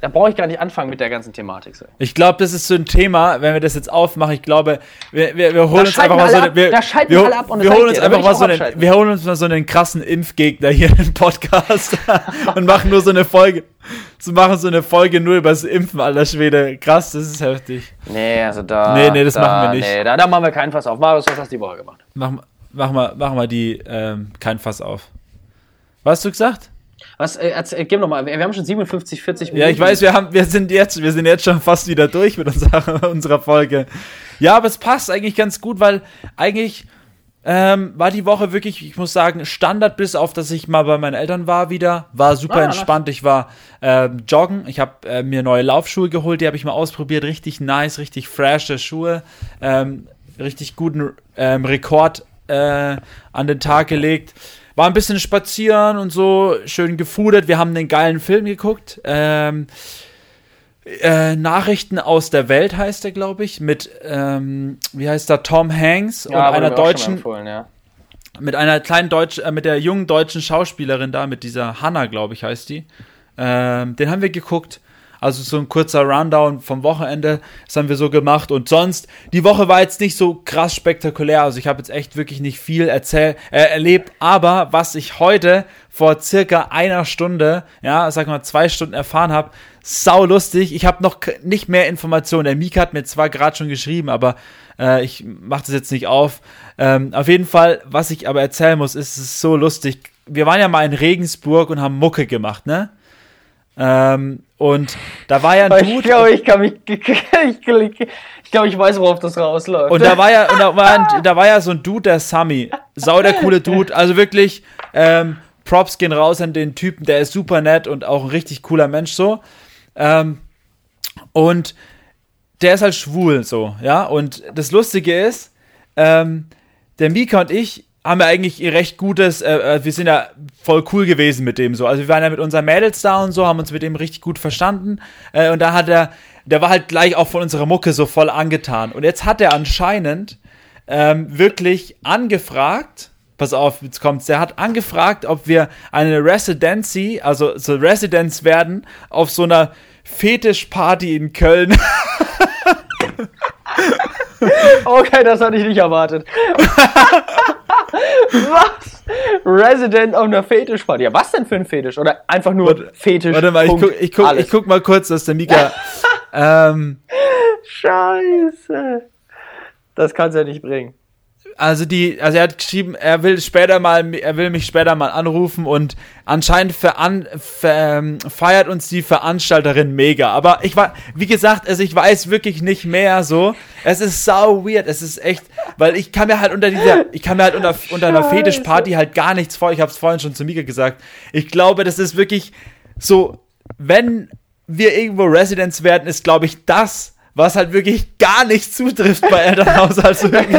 da brauche ich gar nicht anfangen mit der ganzen Thematik. So. Ich glaube, das ist so ein Thema, wenn wir das jetzt aufmachen, ich glaube, wir, wir, wir holen uns einfach mal so eine, wir, wir, wir, ab wir holen uns einfach mal so einen, wir holen uns mal so einen krassen Impfgegner hier im Podcast [LAUGHS] und machen nur so eine Folge, so machen so eine Folge nur über das Impfen, alter Schwede. Krass, das ist heftig. Nee, also da. Nee, nee, das da, machen wir nicht. Nee, da, da machen wir keinen Fass auf. Marius, was hast du die Woche gemacht? Mach, mach mal, mach mal die, ähm, kein Fass auf. Was hast du gesagt? Was, äh, erzähl, gib noch mal, wir haben schon 57, 40 Minuten. Ja, ich weiß, wir haben, wir sind jetzt, wir sind jetzt schon fast wieder durch mit unserer, [LAUGHS] unserer Folge. Ja, aber es passt eigentlich ganz gut, weil eigentlich ähm, war die Woche wirklich, ich muss sagen, Standard bis auf, dass ich mal bei meinen Eltern war wieder. War super ah, entspannt. Ich war ähm, joggen. Ich habe äh, mir neue Laufschuhe geholt, die habe ich mal ausprobiert. Richtig nice, richtig frische Schuhe. Ähm, richtig guten ähm, Rekord äh, an den Tag gelegt. War ein bisschen spazieren und so, schön gefudert. Wir haben einen geilen Film geguckt. Ähm, äh, Nachrichten aus der Welt heißt er, glaube ich, mit, ähm, wie heißt er, Tom Hanks ja, und einer deutschen, ja. mit einer kleinen deutschen, äh, mit der jungen deutschen Schauspielerin da, mit dieser Hannah, glaube ich, heißt die. Ähm, den haben wir geguckt. Also so ein kurzer Rundown vom Wochenende, das haben wir so gemacht. Und sonst, die Woche war jetzt nicht so krass spektakulär. Also ich habe jetzt echt wirklich nicht viel erzähl, äh, erlebt. Aber was ich heute vor circa einer Stunde, ja, sag mal zwei Stunden erfahren habe, sau lustig. Ich habe noch nicht mehr Informationen. Der Mika hat mir zwar gerade schon geschrieben, aber äh, ich mache das jetzt nicht auf. Ähm, auf jeden Fall, was ich aber erzählen muss, ist es ist so lustig. Wir waren ja mal in Regensburg und haben Mucke gemacht, ne? Ähm, und da war ja ein Dude. Ich glaube, ich kann mich. [LAUGHS] Ich, glaube, ich weiß, worauf das rausläuft. Und da war ja, und da war, ein, [LAUGHS] da war ja so ein Dude, der Sammy. Sau der coole Dude. Also wirklich, ähm, Props gehen raus an den Typen, der ist super nett und auch ein richtig cooler Mensch so. Ähm, und der ist halt schwul so, ja. Und das Lustige ist, ähm, der Mika und ich haben wir eigentlich ihr recht gutes, äh, äh, wir sind ja voll cool gewesen mit dem so. Also wir waren ja mit unseren Mädels da und so, haben uns mit dem richtig gut verstanden. Äh, und da hat er, der war halt gleich auch von unserer Mucke so voll angetan. Und jetzt hat er anscheinend ähm, wirklich angefragt, pass auf, jetzt kommt's, der hat angefragt, ob wir eine Residency, also so Residence werden, auf so einer Fetischparty in Köln. [LAUGHS] okay, das hatte ich nicht erwartet. [LAUGHS] was? Resident auf einer Fetischparty. Ja, was denn für ein Fetisch? Oder einfach nur warte, Fetisch? Warte mal, ich guck, ich, guck, ich guck mal kurz, dass der Mika. [LAUGHS] ähm, Scheiße. Das kannst du ja nicht bringen. Also die, also er hat geschrieben, er will später mal, er will mich später mal anrufen und anscheinend veran, ver, ähm, feiert uns die Veranstalterin mega. Aber ich war, wie gesagt, also ich weiß wirklich nicht mehr so. Es ist sau weird. Es ist echt, weil ich kann mir halt unter dieser, ich kann mir halt unter, unter einer Fetischparty halt gar nichts vor. Ich habe es vorhin schon zu Mika gesagt. Ich glaube, das ist wirklich so, wenn wir irgendwo Residents werden, ist glaube ich das was halt wirklich gar nicht zutrifft bei Elternhaus. Also [LAUGHS] wirklich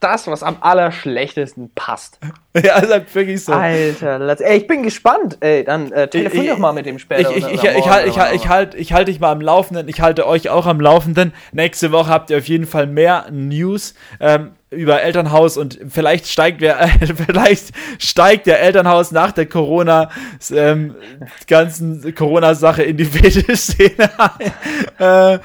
das, was am allerschlechtesten passt. [LAUGHS] Ja, ist halt wirklich so. Alter, ey, ich bin gespannt. Ey, dann äh, telefonier doch mal mit dem später. Ich, ich, ich, ich, halt, ich, halt, ich, halt, ich halte dich mal am Laufenden. Ich halte euch auch am Laufenden. Nächste Woche habt ihr auf jeden Fall mehr News. Ähm, über Elternhaus und vielleicht steigt der, äh, [LAUGHS] vielleicht steigt der Elternhaus nach der Corona ähm, ganzen Corona-Sache in die [LAUGHS] Fetisch-Szene ein. Äh,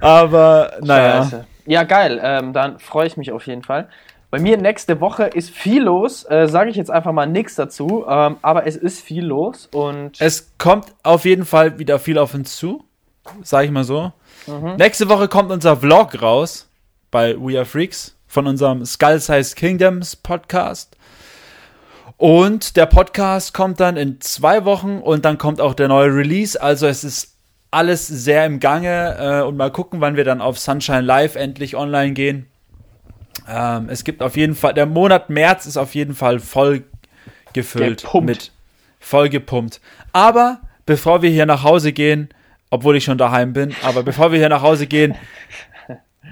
aber naja. Scheiße. Ja, geil. Ähm, dann freue ich mich auf jeden Fall. Bei mir nächste Woche ist viel los. Äh, Sage ich jetzt einfach mal nichts dazu. Ähm, aber es ist viel los und. Es kommt auf jeden Fall wieder viel auf uns zu. Sag ich mal so. Mhm. Nächste Woche kommt unser Vlog raus bei We Are Freaks von unserem Skull Size Kingdoms Podcast. Und der Podcast kommt dann in zwei Wochen und dann kommt auch der neue Release. Also es ist alles sehr im Gange äh, und mal gucken, wann wir dann auf Sunshine Live endlich online gehen. Ähm, es gibt auf jeden Fall, der Monat März ist auf jeden Fall voll gefüllt mit voll gepumpt. Aber bevor wir hier nach Hause gehen, obwohl ich schon daheim bin, aber bevor wir hier nach Hause gehen,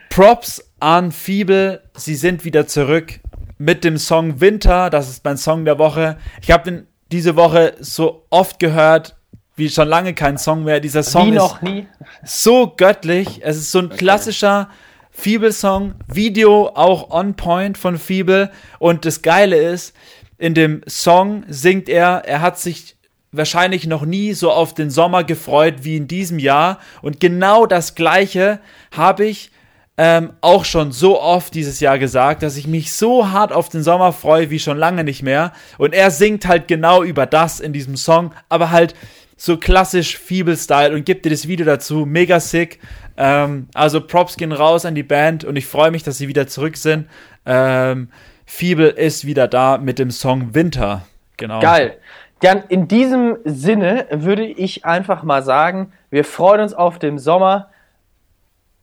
Props an Fiebel, sie sind wieder zurück mit dem Song Winter, das ist mein Song der Woche. Ich habe den diese Woche so oft gehört, wie schon lange kein Song mehr. Dieser Song wie noch nie. so göttlich. Es ist so ein okay. klassischer Fiebel-Song. Video auch on point von Fiebel. Und das Geile ist, in dem Song singt er, er hat sich wahrscheinlich noch nie so auf den Sommer gefreut wie in diesem Jahr. Und genau das Gleiche habe ich ähm, auch schon so oft dieses Jahr gesagt, dass ich mich so hart auf den Sommer freue wie schon lange nicht mehr. Und er singt halt genau über das in diesem Song, aber halt so klassisch Feeble-Style und gibt dir das Video dazu. Mega sick. Ähm, also Props gehen raus an die Band und ich freue mich, dass sie wieder zurück sind. Ähm, Feeble ist wieder da mit dem Song Winter. Genau. Geil. Dann in diesem Sinne würde ich einfach mal sagen, wir freuen uns auf den Sommer.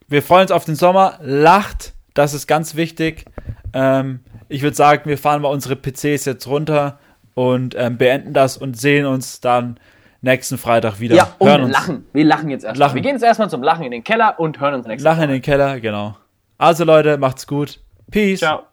Wir freuen uns auf den Sommer. Lacht, das ist ganz wichtig. Ähm, ich würde sagen, wir fahren mal unsere PCs jetzt runter und ähm, beenden das und sehen uns dann nächsten Freitag wieder. Ja, und hören uns. lachen. Wir lachen jetzt erstmal. Lachen. Wir gehen jetzt erstmal zum Lachen in den Keller und hören uns nächsten Lachen Mal. in den Keller, genau. Also Leute, macht's gut. Peace. Ciao.